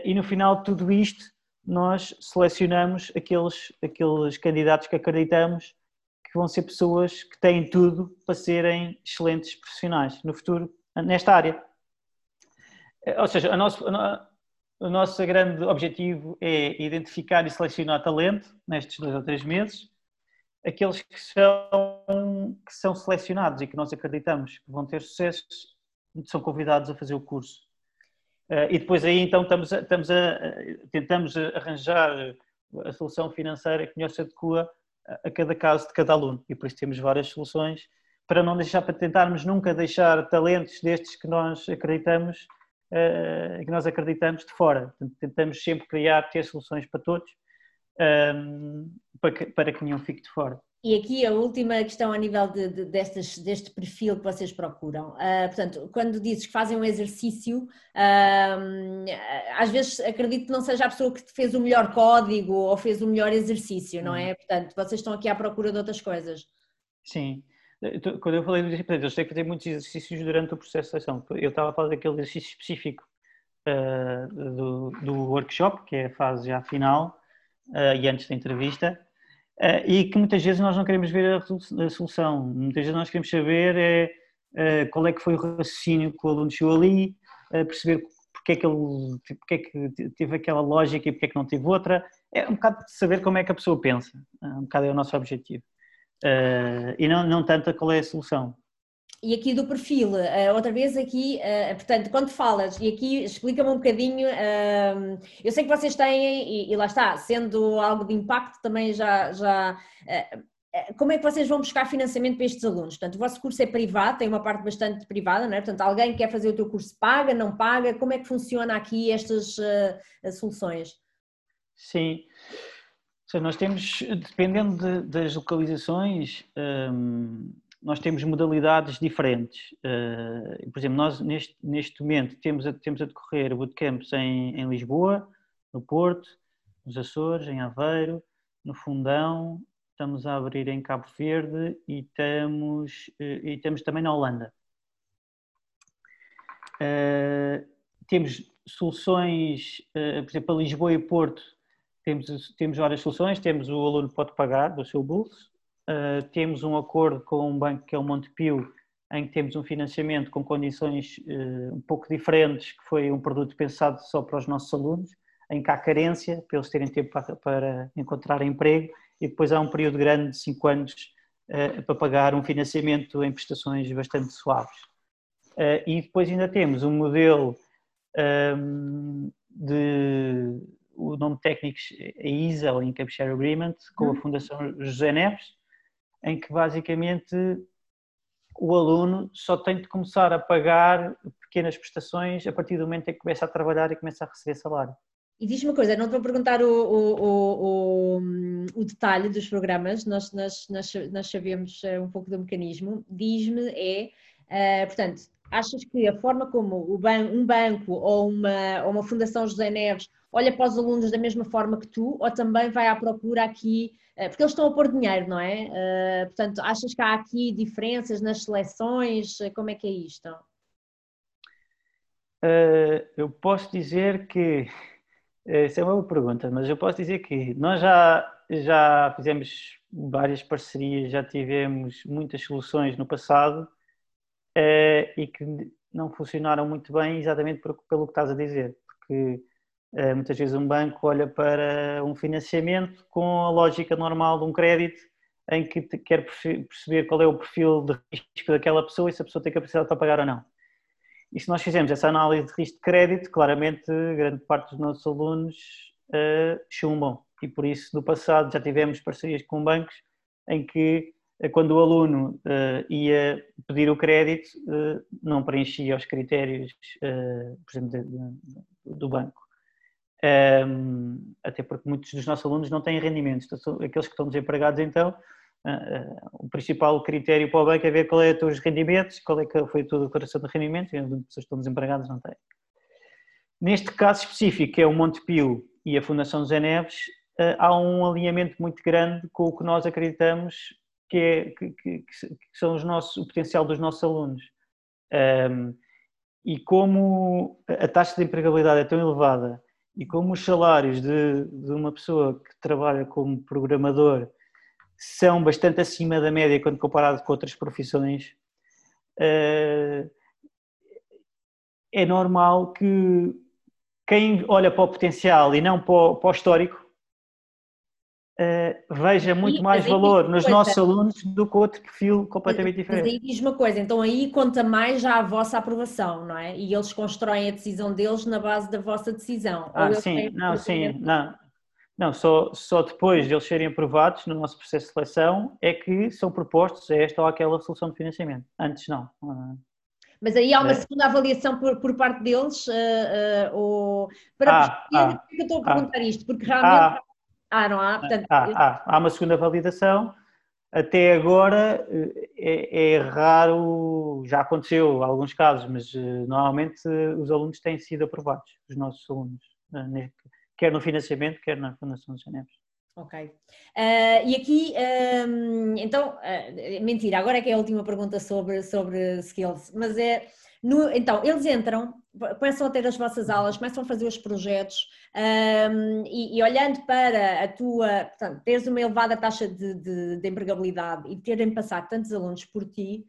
[SPEAKER 2] e no final de tudo isto nós selecionamos aqueles, aqueles candidatos que acreditamos que vão ser pessoas que têm tudo para serem excelentes profissionais no futuro nesta área. Ou seja, nosso, o nosso grande objetivo é identificar e selecionar talento nestes dois ou três meses, aqueles que são, que são selecionados e que nós acreditamos que vão ter sucesso são convidados a fazer o curso. E depois aí então estamos a, estamos a, tentamos arranjar a solução financeira que melhor se adequa a cada caso de cada aluno e por isso temos várias soluções para não deixar, para tentarmos nunca deixar talentos destes que nós acreditamos, uh, que nós acreditamos de fora. Tentamos sempre criar, ter soluções para todos, ehm, para, que, para que nenhum fique de fora.
[SPEAKER 1] E aqui a última questão a nível de, de, deste perfil que vocês procuram. Uh, portanto, quando dizes que fazem um exercício, uh, às vezes acredito que não seja a pessoa que fez o melhor código ou fez o melhor exercício, não é? Hum. Portanto, vocês estão aqui à procura de outras coisas.
[SPEAKER 2] Sim. Quando eu falei do exercício, eu sei que fazer muitos exercícios durante o processo de seleção. Eu estava a falar daquele exercício específico uh, do, do workshop, que é a fase já final e antes da entrevista e que muitas vezes nós não queremos ver a solução. Muitas vezes nós queremos saber é, qual é que foi o raciocínio que o aluno chegou ali, perceber porque é que ele porque é que teve aquela lógica e porque é que não teve outra. É um bocado de saber como é que a pessoa pensa, um bocado é o nosso objetivo. Uh, e não, não tanto qual é a solução.
[SPEAKER 1] E aqui do perfil, uh, outra vez aqui, uh, portanto, quando falas, e aqui explica-me um bocadinho, uh, eu sei que vocês têm, e, lá está, sendo algo de impacto também já, já como é que vocês vão buscar financiamento para estes alunos? Portanto, o vosso curso é privado, tem uma parte bastante privada, não é? Portanto, alguém quer fazer o teu curso paga, não paga, como é que funciona aqui estas soluções?
[SPEAKER 2] Sim, nós temos, dependendo de, das localizações, um, nós temos modalidades diferentes. Uh, por exemplo, nós neste, neste momento temos a, temos a decorrer bootcamps em, em Lisboa, no Porto, nos Açores, em Aveiro, no Fundão, estamos a abrir em Cabo Verde e estamos, uh, e temos também na Holanda. Uh, temos soluções, por exemplo, para Lisboa e Porto, temos, temos várias soluções, temos o aluno pode pagar do seu bolso, Uh, temos um acordo com um banco que é o Montepio, em que temos um financiamento com condições uh, um pouco diferentes, que foi um produto pensado só para os nossos alunos, em que há carência, para eles terem tempo para, para encontrar emprego, e depois há um período grande de 5 anos uh, para pagar um financiamento em prestações bastante suaves. e depois ainda temos um modelo um, de o nome técnico é ISA, ou Income Share Agreement, com a uhum. Fundação José Neves, em que basicamente o aluno só tem de começar a pagar pequenas prestações a partir do momento em que começa a trabalhar e começa a receber salário.
[SPEAKER 1] E diz-me uma coisa, não te vou perguntar o, o, o, o, detalhe dos programas, nós, nós, nós, nós sabemos eh, um pouco do mecanismo. Diz-me é, uh, portanto, achas que a forma como ban um banco ou uma, ou uma Fundação José Neves olha para os alunos da mesma forma que tu, ou também vai à procura aqui porque eles estão a pôr dinheiro, não é? Uh, portanto, achas que há aqui diferenças nas seleções? Eh, como é que é isto?
[SPEAKER 2] Eu posso dizer que, essa é uma boa pergunta, mas eu posso dizer que nós já, já fizemos várias parcerias, já tivemos muitas soluções no passado e que não funcionaram muito bem exatamente pelo que estás a dizer, porque eh, muitas vezes um banco olha para um financiamento com a lógica normal de um crédito em que quer perceber qual é o perfil de risco daquela pessoa e se a pessoa tem capacidade para pagar ou não. E se nós fizermos essa análise de risco de crédito, claramente grande parte dos nossos alunos uh, chumbam. E por isso, no passado, já tivemos parcerias com bancos em que, uh, quando o aluno uh, ia pedir o crédito, não preenchia os critérios, por exemplo, de, de, do banco. Até porque muitos dos nossos alunos não têm rendimentos, então, aqueles que estão desempregados então, uh, uh, o principal critério para o banco é ver qual é os teus rendimentos, qual é que foi a tua declaração de rendimentos, e as pessoas que estão desempregadas não têm. Neste caso específico, que é o Montepio e a Fundação Zé Neves, uh, há um alinhamento muito grande com o que nós acreditamos que, é, que, que, que são os nossos, o potencial dos nossos alunos. Um, e como a taxa de empregabilidade é tão elevada e como os salários de, de uma pessoa que trabalha como programador são bastante acima da média quando comparado com outras profissões, eh, é normal que quem olha para o potencial e não para o, para o histórico uh, veja muito e, mais valor nos coisa. nossos alunos do que outro perfil completamente diferente.
[SPEAKER 1] Mas aí diz uma coisa, então aí conta mais já a vossa aprovação, não é? E eles constroem a decisão deles na base da vossa decisão.
[SPEAKER 2] Ah, sim, não, sim, não. Não, só, só depois de eles serem aprovados no nosso processo de seleção é que são propostos esta ou aquela solução de financiamento. Antes não.
[SPEAKER 1] Mas aí há uma é. segunda avaliação por, por parte deles, uh, uh, ou, para ah, perceber ah, que eu estou a perguntar ah, isto, porque realmente ah, ah, não há? Portanto,
[SPEAKER 2] há, há, há uma segunda validação. Até agora é, é, raro, já aconteceu em alguns casos, mas uh, normalmente uh, os alunos têm sido aprovados, os nossos alunos, uh, quer no financiamento, quer na Fundação dos Geneves.
[SPEAKER 1] Ok. e aqui, um, então, mentira, agora é que é a última pergunta sobre, sobre skills, mas é, no, então, eles entram, começam a ter as vossas aulas, começam a fazer os projetos um, e, e, olhando para a tua, portanto, teres uma elevada taxa de, de, de empregabilidade e terem passado tantos alunos por ti,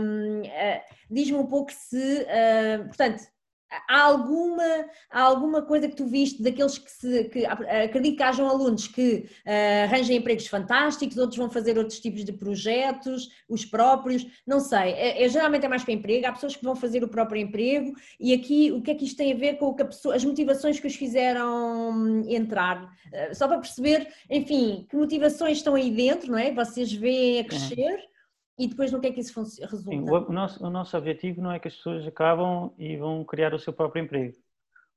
[SPEAKER 1] um, uh, diz-me um pouco se, uh, portanto, há alguma, há alguma coisa que tu viste daqueles que se. Que, acredito que hajam alunos que uh, arranjem empregos fantásticos, outros vão fazer outros tipos de projetos, os próprios, não sei. É, é, geralmente é mais para emprego, há pessoas que vão fazer o próprio emprego, e aqui o que é que isto tem a ver com pessoa, as motivações que os fizeram hum, entrar? Uh, só para perceber, enfim, que motivações estão aí dentro, não é? Vocês veem a crescer. E depois no que é que isso resulta? Sim,
[SPEAKER 2] o, nosso, o nosso objetivo não é que as pessoas acabam e vão criar o seu próprio emprego.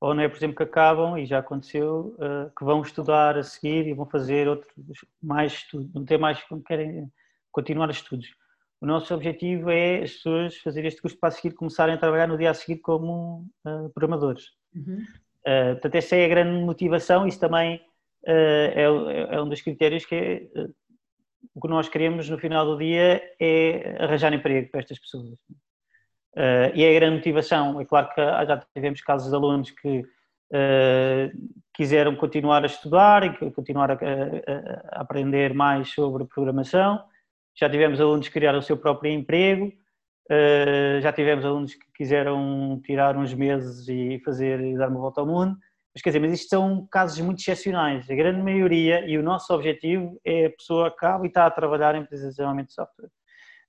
[SPEAKER 2] Ou não é, por exemplo, que acabam, e já aconteceu, uh, que vão estudar a seguir e vão fazer outros, mais estudos, não ter mais, querem continuar os estudos. O nosso objetivo é as pessoas fazerem este curso para a seguir começarem a trabalhar no dia a seguir como uh, programadores. Uhum. Uh, portanto, essa é a grande motivação, isso também é, é, um dos critérios que é o que nós queremos no final do dia é arranjar emprego para estas pessoas. Uh, e é a grande motivação. É claro que já tivemos casos de alunos que uh, quiseram continuar a estudar e continuar a, a, a, aprender mais sobre programação. Já tivemos alunos que criaram o seu próprio emprego. Uh, já tivemos alunos que quiseram tirar uns meses e fazer e dar uma volta ao mundo. Mas quer dizer, mas isto são casos muito excepcionais. A grande maioria, e o nosso objetivo é a pessoa acaba e está a trabalhar em empresas de desenvolvimento de software.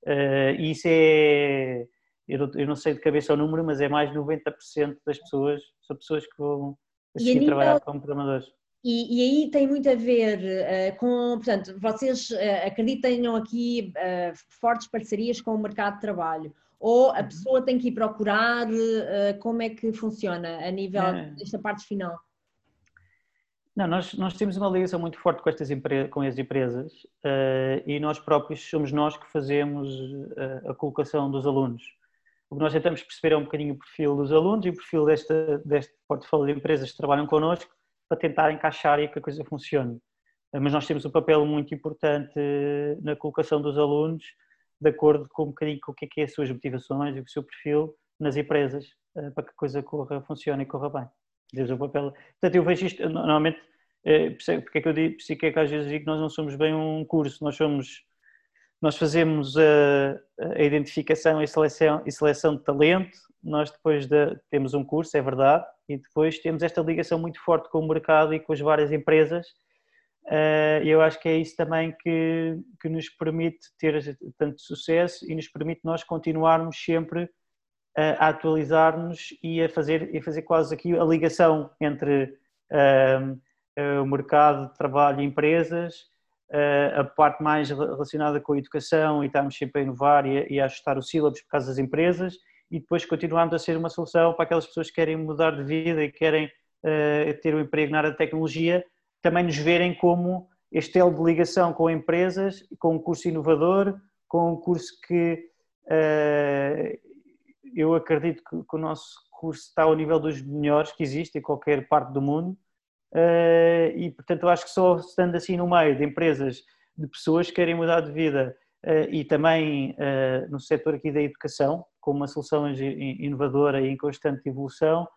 [SPEAKER 2] Uh, e isso é, eu, eu, não sei de cabeça o número, mas é mais de 90% das pessoas são pessoas que vão a seguir nível, trabalhar como programadores.
[SPEAKER 1] E, e, aí tem muito a ver uh, com, portanto, vocês uh, acreditam aqui fortes parcerias com o mercado de trabalho ou a uhum. pessoa tem que ir procurar? Uh, como é que funciona a nível é. desta parte final?
[SPEAKER 2] Não, nós, nós temos uma ligação muito forte com, estas com as empresas uh, e nós próprios somos nós que fazemos uh, a colocação dos alunos. O que nós tentamos perceber é um bocadinho o perfil dos alunos e o perfil desta, deste portfólio de empresas que trabalham connosco para tentar encaixar e que a coisa funcione. Mas nós temos um papel muito importante na colocação dos alunos de acordo com um bocadinho com o que é, que é as suas motivações e o seu perfil nas empresas eh, para que a coisa corra, funcione e corra bem. Desde o papel. Portanto, eu vejo isto normalmente, eh, porque é que eu digo, porque é que às vezes digo que nós não somos bem um curso, nós somos, nós fazemos a, a identificação e seleção, e seleção de talento, nós depois de, temos um curso, é verdade, e depois temos esta ligação muito forte com o mercado e com as várias empresas Uh, eu acho que é isso também que, que nos permite ter tanto sucesso e nos permite nós continuarmos sempre a atualizar-nos e a fazer, a fazer quase aqui a ligação entre uh, o mercado de trabalho e empresas, uh, a parte mais relacionada com a educação e estamos sempre a inovar e a, e a ajustar o sílabos por causa das empresas e depois continuarmos a ser uma solução para aquelas pessoas que querem mudar de vida e querem ter um emprego na área de tecnologia, também nos verem como este elo de ligação com empresas, com um curso inovador, com um curso que uh, eu acredito que, que, o nosso curso está ao nível dos melhores que existe em qualquer parte do mundo. Uh, e portanto eu acho que só estando assim no meio de empresas, de pessoas que querem mudar de vida uh, e também no setor aqui da educação, com uma solução inovadora e em constante evolução,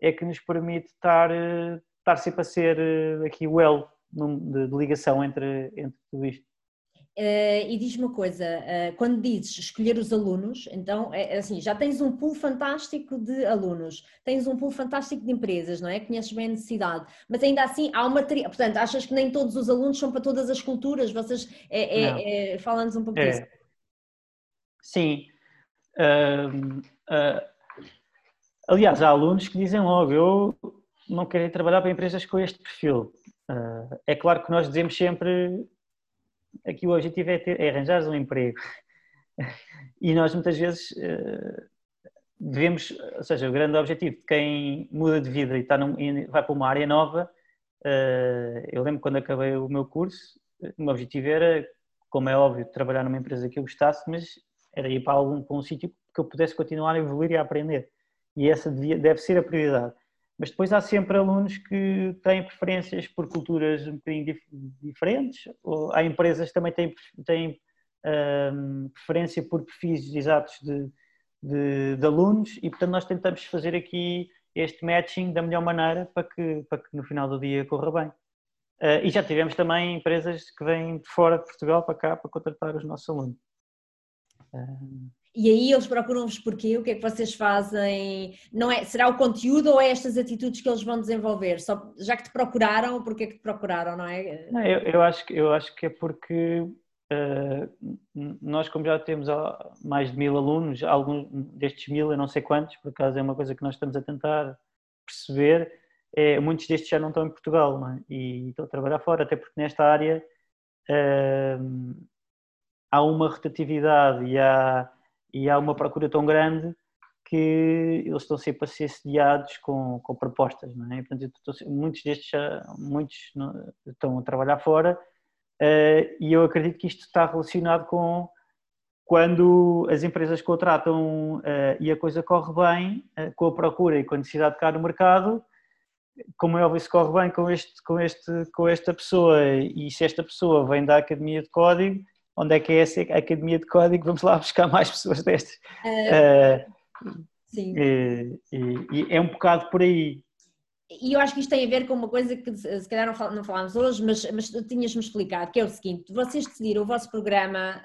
[SPEAKER 2] é que nos permite estar estar sempre a ser eh, aqui o elo de, de ligação entre, entre tudo isto.
[SPEAKER 1] Uh, e diz uma coisa, uh, quando dizes escolher os alunos, então é, é assim, já tens um pool fantástico de alunos, tens um pool fantástico de empresas, não é? Conheces bem a necessidade, mas ainda assim há uma portanto, achas que nem todos os alunos são para todas as culturas? Vocês é, é, é falando-nos um pouco é. disso.
[SPEAKER 2] Sim. Uh, aliás, há alunos que dizem logo, eu não querem trabalhar para empresas com este perfil. Uh, é claro que nós dizemos sempre aqui o objetivo é, ter, é arranjar um emprego. e nós muitas vezes uh, devemos, ou seja, o grande objetivo de quem muda de vida e, está num, vai para uma área nova, uh, eu lembro quando acabei o meu curso, o meu objetivo era, como é óbvio, trabalhar numa empresa que eu gostasse, mas era ir para, algum, para um sítio que eu pudesse continuar a evoluir e a aprender. E essa devia, deve ser a prioridade. Mas depois há sempre alunos que têm preferências por culturas um bocadinho dif diferentes, ou há empresas que também têm, têm um, preferência por perfis exatos de, de, de, alunos e, portanto, nós tentamos fazer aqui este matching da melhor maneira para que, para que no final do dia corra bem. Uh, e já tivemos também empresas que vêm de fora de Portugal para cá para contratar os nossos alunos.
[SPEAKER 1] Uh... E aí eles procuram-vos porquê? O que é que vocês fazem? Não é, será o conteúdo ou é estas atitudes que eles vão desenvolver? Só, já que te procuraram, porquê que te procuraram, não é?
[SPEAKER 2] Não, eu, eu, acho, eu acho que é porque uh, nós, como já temos mais de mil alunos, alguns destes mil, eu não sei quantos, por acaso é uma coisa que nós estamos a tentar perceber, é, muitos destes já não estão em Portugal é? e estão a trabalhar fora, até porque nesta área uh, há uma rotatividade e há e há uma procura tão grande que eles estão sempre a ser sediados com, com propostas, não é? Portanto, estou, muitos destes já, muitos não, estão a trabalhar fora uh, e eu acredito que isto está relacionado com quando as empresas contratam uh, e a coisa corre bem, uh, com a procura e com a necessidade de cá no mercado, como é óbvio, se corre bem com, este, com, este, com esta pessoa e se esta pessoa vem da Academia de Código, onde é que é essa academia de código, vamos lá buscar mais pessoas destas. Uh,
[SPEAKER 1] sim.
[SPEAKER 2] E, e, e, é um bocado por aí.
[SPEAKER 1] E eu acho que isto tem a ver com uma coisa que se calhar não, não falámos hoje, mas, mas tinhas-me explicado, que é o seguinte, vocês decidiram o vosso programa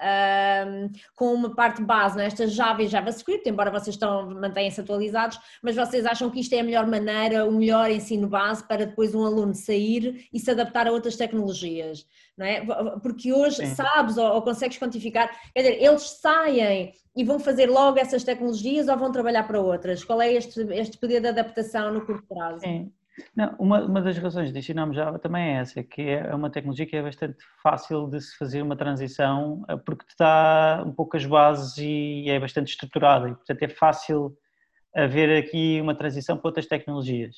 [SPEAKER 1] um, com uma parte base nesta Java e JavaScript, embora vocês estão, mantenham-se atualizados, mas vocês acham que isto é a melhor maneira, o melhor ensino base para depois um aluno sair e se adaptar a outras tecnologias, não é? Porque hoje Sim. sabes ou, ou consegues quantificar, quer dizer, eles saem e vão fazer logo essas tecnologias ou vão trabalhar para outras? Qual é este, este poder de adaptação no curto prazo?
[SPEAKER 2] Sim. Não, uma, uma das razões de ensinarmos Java também é essa, que é uma tecnologia que é bastante fácil de se fazer uma transição, eh, porque te dá um pouco as bases e é bastante estruturada, e portanto é fácil haver aqui uma transição para outras tecnologias.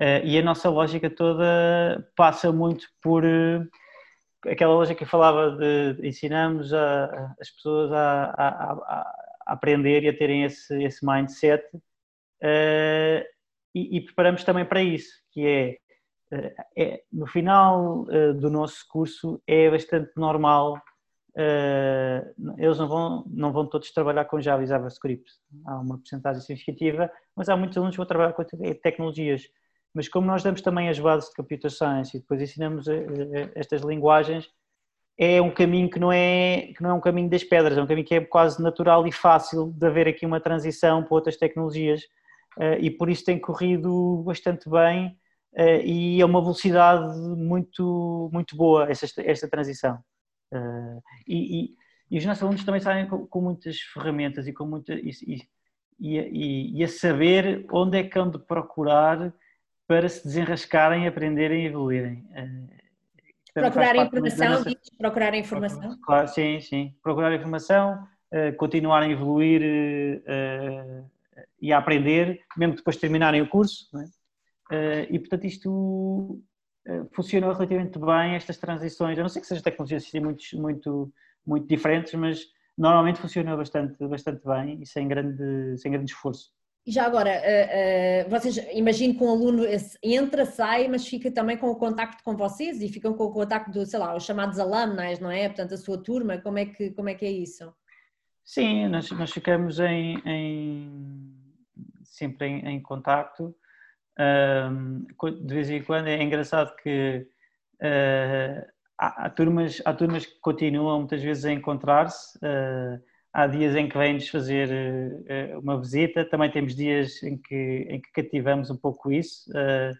[SPEAKER 2] Eh, e a nossa lógica toda passa muito por eh, aquela lógica que eu falava de ensinamos a, a, as pessoas a, a, aprender e a terem esse, esse mindset uh, e, e, preparamos também para isso, que é, uh, é no final uh, do nosso curso é bastante normal eles não vão, não vão todos trabalhar com Java e JavaScript, há uma porcentagem significativa, mas há muitos alunos que vão trabalhar com tecnologias mas como nós damos também as bases de Computer Science e depois ensinamos eh, eh, estas linguagens, é um caminho que não é, que não é um caminho das pedras, é um caminho que é quase natural e fácil de haver aqui uma transição para outras tecnologias eh, e por isso tem corrido bastante bem e é uma velocidade muito, muito boa esta, esta transição. E, e, e, os nossos alunos também saem com, com muitas ferramentas e com muita, e, e, e, a saber onde é que hão de procurar para se desenrascarem, aprenderem e evoluírem.
[SPEAKER 1] Eh, procurar informação, nossa... procurar informação?
[SPEAKER 2] Claro, sim, sim. Procurar informação, uh, continuar a evoluir uh, e a aprender, mesmo depois de terminarem o curso. É? E, portanto, isto funciona relativamente bem, estas transições. A não ser que sejam tecnologias assim, muito, muito, muito diferentes, mas normalmente funciona bastante, bastante bem e sem grande, sem grande esforço.
[SPEAKER 1] Já agora, uh, uh, vocês imagino que um aluno entra, sai, mas fica também com o contacto com vocês e ficam com o contacto do, sei lá, os chamados alumni, não é? Portanto, a sua turma, como é que, como é, que é isso?
[SPEAKER 2] Sim, nós, nós ficamos em, em sempre em, em contacto. de vez em quando é engraçado que uh, há, há, turmas, há turmas que continuam muitas vezes a encontrar-se. Uh, há dias em que vem-nos fazer uh, uma visita, também temos dias em que, em que cativamos um pouco isso uh,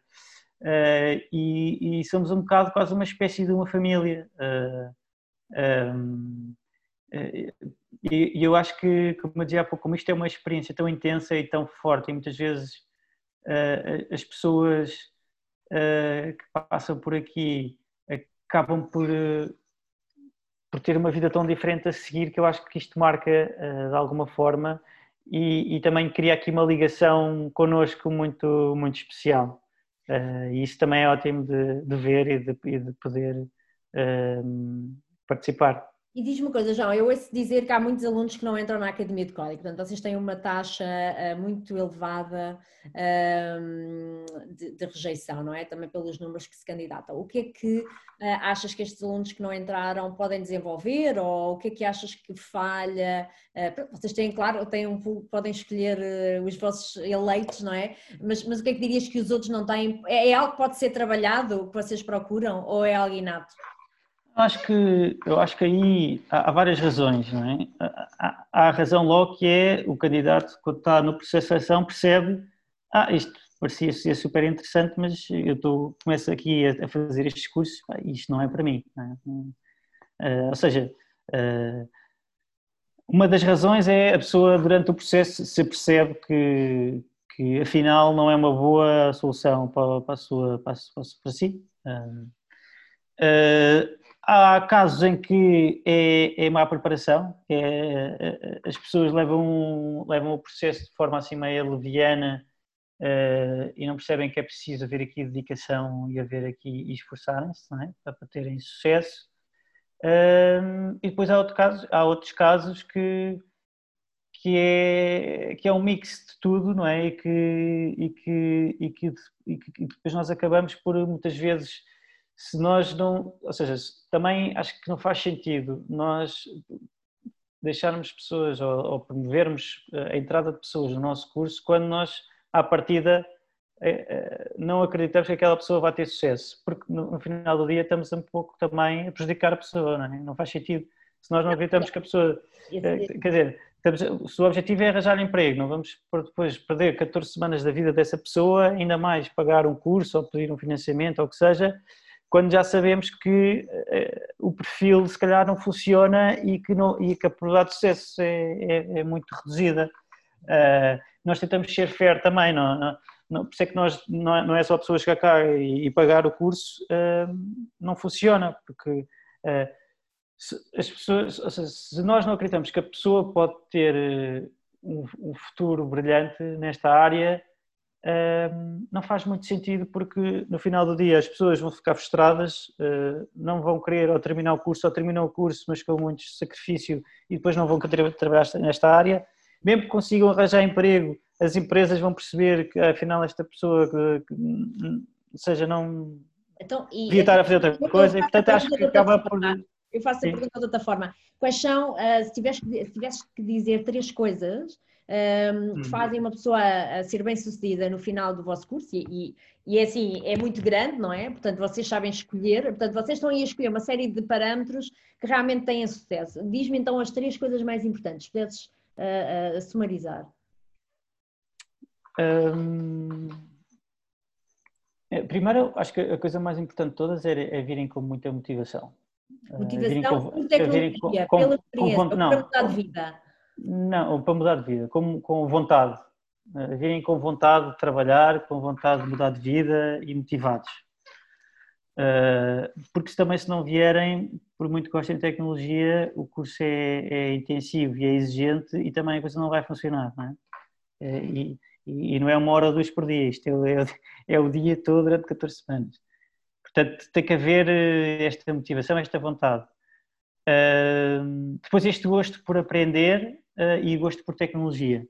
[SPEAKER 2] uh, e, e, somos um bocado quase uma espécie de uma família. Um, e, e, eu acho que, como eu dizia há pouco, como isto é uma experiência tão intensa e tão forte, e muitas vezes as pessoas que passam por aqui acabam por por ter uma vida tão diferente a seguir que eu acho que isto marca uh, de alguma forma e, e, também cria aqui uma ligação connosco muito, muito especial. Uh, e isso também é ótimo de, de ver e de, e de poder uh, participar.
[SPEAKER 1] E diz-me uma coisa, João, eu ouço dizer que há muitos alunos que não entram na Academia de Código, portanto, vocês têm uma taxa uh, muito elevada uh, de, de, rejeição, não é? Também pelos números que se candidatam. O que é que uh, achas que estes alunos que não entraram podem desenvolver ou o que é que achas que falha? vocês têm, claro, têm um, podem escolher os vossos eleitos, não é? Mas, mas o que é que dirias que os outros não têm? É, é algo que pode ser trabalhado, que vocês procuram ou é algo inato?
[SPEAKER 2] Acho que, eu acho que aí há, há várias razões, não é? Há, há, a razão logo que é o candidato, quando está no processo de seleção, percebe, ah, isto parecia ser super interessante, mas eu estou, começo aqui a, a fazer estes cursos, e isto não é para mim. É? Uh, ou seja, uh, uma das razões é a pessoa durante o processo se percebe que, que afinal não é uma boa solução para, para, a sua, para, para si. Uh, há casos em que é, é má preparação, é, as pessoas levam, levam o processo de forma assim meio leviana uh, e não percebem que é preciso haver aqui dedicação e haver aqui e esforçarem-se é? para, para terem sucesso. Uh, e depois há, outro caso, há outros casos que, que, é, que é um mix de tudo, não é? E que, e que, e que, e que depois nós acabamos por muitas vezes se nós não, ou seja, também acho que não faz sentido nós deixarmos pessoas ou, ou promovermos a entrada de pessoas no nosso curso quando nós à partida eh, eh, não acreditamos que aquela pessoa vai ter sucesso, porque no, final do dia estamos um pouco também a prejudicar a pessoa, não, é? não faz sentido. Se nós não acreditamos que a pessoa, eh, quer dizer, estamos, se o objetivo é arranjar emprego, não vamos depois perder 14 semanas da vida dessa pessoa, ainda mais pagar um curso ou pedir um financiamento ou o que seja, quando já sabemos que uh, o perfil se calhar não funciona e que, não, e que a probabilidade de sucesso é, é, é muito reduzida. Uh, nós tentamos ser fair também, não, não, não, por isso é que nós, não, é, não é só a pessoa chegar cá e, e pagar o curso, uh, não funciona, porque se, as pessoas, seja, se nós não acreditamos que a pessoa pode ter um, um futuro brilhante nesta área, não faz muito sentido porque no final do dia as pessoas vão ficar frustradas, uh, não vão querer ou terminar o curso ou terminam o curso, mas com muito sacrifício e depois não vão querer trabalhar nesta área. Mesmo que consigam arranjar emprego, as empresas vão perceber que afinal esta pessoa, que, que seja, não então, e, devia estar a fazer outra coisa e portanto acho que acaba por.
[SPEAKER 1] Eu faço a pergunta de outra forma. Quais são, uh, se, tivesse, se tivesse que dizer três coisas um, que uhum. fazem uma pessoa a ser bem sucedida no final do vosso curso e, e, é assim, é muito grande, não é? Portanto, vocês sabem escolher, portanto, vocês estão aí a escolher uma série de parâmetros que realmente têm sucesso. Diz-me então as três coisas mais importantes, pudesses uh, uh, sumarizar.
[SPEAKER 2] Um... É, primeiro, acho que a coisa mais importante de todas é, é virem com muita motivação.
[SPEAKER 1] Motivação uh, com, tecnologia, com, com, pela experiência, com, não, pela de vida.
[SPEAKER 2] Não, para mudar de vida, com, com vontade. Uh, virem com vontade de trabalhar, com vontade de mudar de vida e motivados. Uh, porque também se não vierem, por muito que gostem de tecnologia, o curso é, é, intensivo e é exigente e também a coisa não vai funcionar, não é? Uh, e, e, não é uma hora ou duas por dia, isto é, é, é, o dia todo durante 14 semanas. Portanto, tem que haver esta motivação, esta vontade. Uh, depois este gosto por aprender uh, e gosto por tecnologia.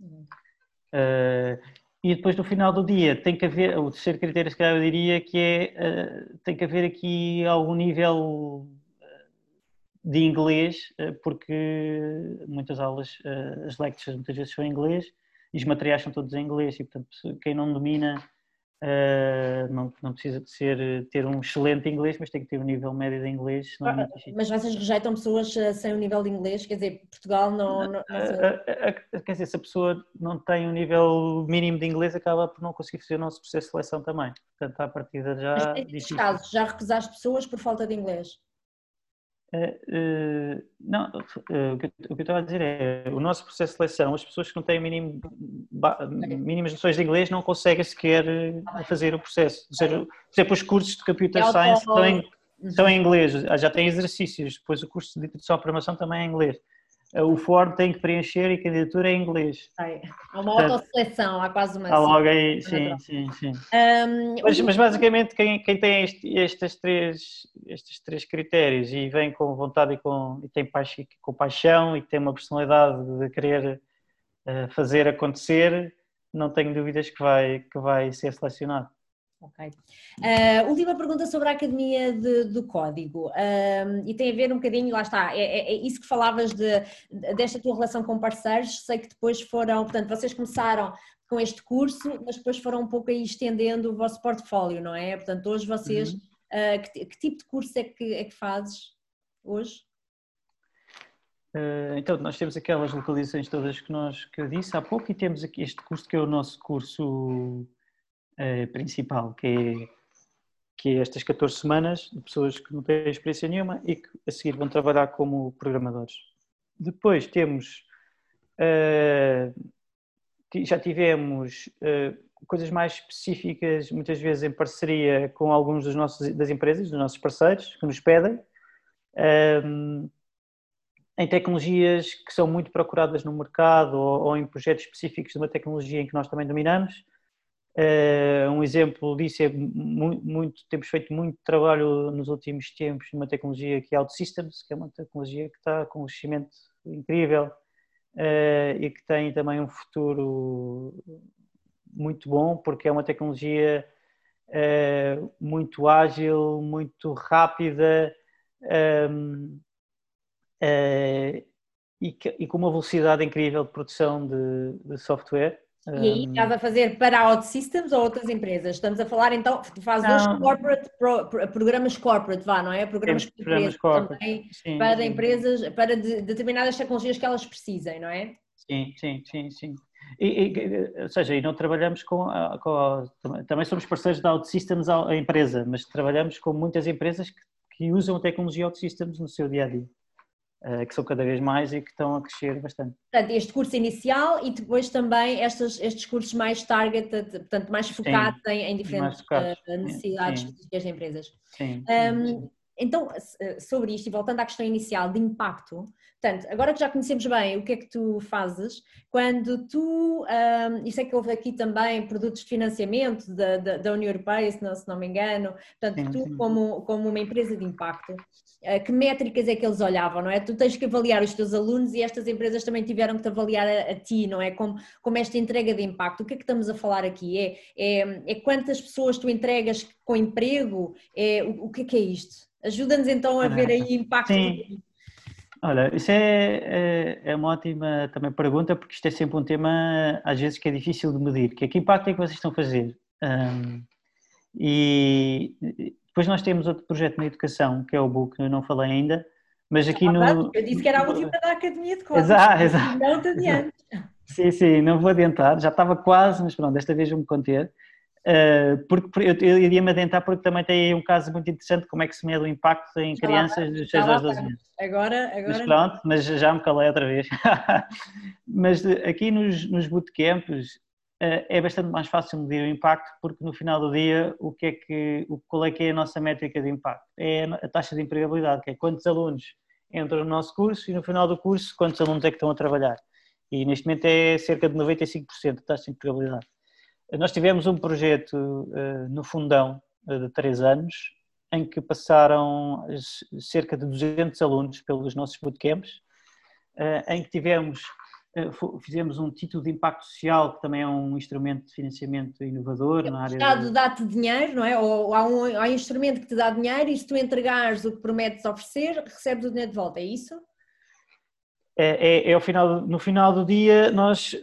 [SPEAKER 2] Uh, e depois no final do dia tem que haver, o terceiro critério se calhar eu diria que é, uh, tem que haver aqui algum nível de inglês, porque muitas aulas, as lectures muitas vezes são em inglês e os materiais são todos em inglês e portanto quem não domina Uh, não, não, precisa de ser, ter um excelente inglês, mas tem que ter um nível médio de inglês.
[SPEAKER 1] Ah, mas vocês rejeitam pessoas ah, sem um nível de inglês? Quer dizer, Portugal não. não, não
[SPEAKER 2] uh, quer dizer, se a pessoa não tem um nível mínimo de inglês, acaba por não conseguir fazer o nosso processo de seleção também. Portanto, à partida já.
[SPEAKER 1] Mas casos, já recusaste pessoas por falta de inglês?
[SPEAKER 2] Uh, não, uh, o, que, o, que, eu estava a dizer é o nosso processo de seleção, as pessoas que não têm mínimo, mínimas noções de inglês não conseguem sequer ah, fazer o processo. Ou seja, por exemplo, os cursos de Computer é Science estão em, estão em inglês, já têm exercícios, depois o curso de introdução à programação também é em inglês. Eh, o form tem que preencher e a candidatura é em inglês.
[SPEAKER 1] Há uma autoseleção, há quase uma.
[SPEAKER 2] Há logo aí, sim, sim, sim. Um, mas, mas, basicamente quem, quem tem este, estes, três, estes três critérios e vem com vontade e, com, e tem paixão, com paixão e tem uma personalidade de querer uh, fazer acontecer, não tenho dúvidas que vai, que vai ser selecionado.
[SPEAKER 1] Ok. Uh, última pergunta sobre a Academia de, do Código, uh, e tem a ver um bocadinho, lá está, é, é, é isso que falavas de, desta tua relação com parceiros, sei que depois foram, portanto, vocês começaram com este curso, mas depois foram um pouco aí estendendo o vosso portfólio, não é? Portanto, hoje vocês uhum. Uh, que, que, tipo de curso é que, é que fazes hoje?
[SPEAKER 2] Então, nós temos aquelas localizações todas que, nós, que eu disse há pouco e temos aqui este curso que é o nosso curso uh, principal, que é, que é estas 14 semanas de pessoas que não têm experiência nenhuma e que a seguir vão trabalhar como programadores. Depois temos, uh, já tivemos coisas mais específicas, muitas vezes em parceria com alguns dos nossos, das empresas, dos nossos parceiros, que nos pedem em tecnologias que são muito procuradas no mercado ou, ou, em projetos específicos de uma tecnologia em que nós também dominamos. Uh, um exemplo disso é muito, muito, temos feito muito trabalho nos últimos tempos numa tecnologia que é OutSystems, que é uma tecnologia que está com um crescimento incrível uh, e que tem também um futuro muito bom, porque é uma tecnologia uh, muito ágil, muito rápida. Um, uh, e, que, e, com uma velocidade incrível de produção de, de software.
[SPEAKER 1] E aí estás a fazer para OutSystems ou outras empresas? Estamos a falar então, tu fazes não. corporate, pro, programas corporate, vá, não é? Programas,
[SPEAKER 2] programas corporate também
[SPEAKER 1] sim, para sim. empresas, para de, determinadas tecnologias que elas precisem, não é?
[SPEAKER 2] Sim, sim, sim, sim. E, e, ou seja, e não trabalhamos com, a, com a, também somos parceiros da OutSystems, a empresa, mas trabalhamos com muitas empresas que, que usam a tecnologia OutSystems no seu dia a dia. Eh, que são cada vez mais e que estão a crescer bastante.
[SPEAKER 1] Portanto, este curso inicial e depois também estes, estes cursos mais targeted, portanto, mais focados em, em, diferentes eh, necessidades das empresas.
[SPEAKER 2] Sim, um, sim.
[SPEAKER 1] Então, eh, sobre isto, e voltando à questão inicial de impacto, Portanto, agora que já conhecemos bem o que é que tu fazes, quando tu, um, isso é que houve aqui também produtos de financiamento da, da, da União Europeia, se não, se não me engano, portanto, sim, tu sim. Como, como uma empresa de impacto, uh, que métricas é que eles olhavam, não é? Tu tens que avaliar os teus alunos e estas empresas também tiveram que te avaliar a, a ti, não é? Como, como esta entrega de impacto, o que é que estamos a falar aqui? É, é, é quantas pessoas tu entregas com emprego? É, o, o que é que é isto? Ajuda-nos então a ver aí impacto.
[SPEAKER 2] Sim. Olha, isso é, é, é, uma ótima também pergunta, porque isto é sempre um tema, às vezes, que é difícil de medir, que é que impacto é que vocês estão a fazer? Um, e depois nós temos outro projeto na educação, que é o book, eu não falei ainda, mas aqui ah, no...
[SPEAKER 1] Eu disse que era a última da Academia de Códigos.
[SPEAKER 2] Exato, exato.
[SPEAKER 1] Não te adiantes.
[SPEAKER 2] Sim, sim, não vou adiantar, já estava quase, mas pronto, desta vez vou-me conter. Uh, porque eu, eu iria me adentrar porque também tem aí um caso muito interessante como é que se mede o impacto em já crianças dos 6 aos 12 anos.
[SPEAKER 1] Agora, agora.
[SPEAKER 2] Mas pronto, mas já me calei outra vez. mas aqui nos, nos bootcamps uh, é bastante mais fácil medir o impacto porque no final do dia o que é que, qual é que é a nossa métrica de impacto? É a taxa de empregabilidade, que é quantos alunos entram no nosso curso e no final do curso quantos alunos é que estão a trabalhar. E neste momento é cerca de 95% de taxa de empregabilidade. Nós tivemos um projeto uh, no Fundão uh, de três anos, em que passaram cerca de 200 alunos pelos nossos bootcamps, uh, em que tivemos, fizemos um título de impacto social, que também é um instrumento de financiamento inovador
[SPEAKER 1] é,
[SPEAKER 2] na área...
[SPEAKER 1] O Estado de... dá-te dinheiro, não é? Ou há um, há um instrumento que te dá dinheiro e se tu entregares o que prometes oferecer, recebes o dinheiro de volta, é isso?
[SPEAKER 2] É, é, é final, no final do dia nós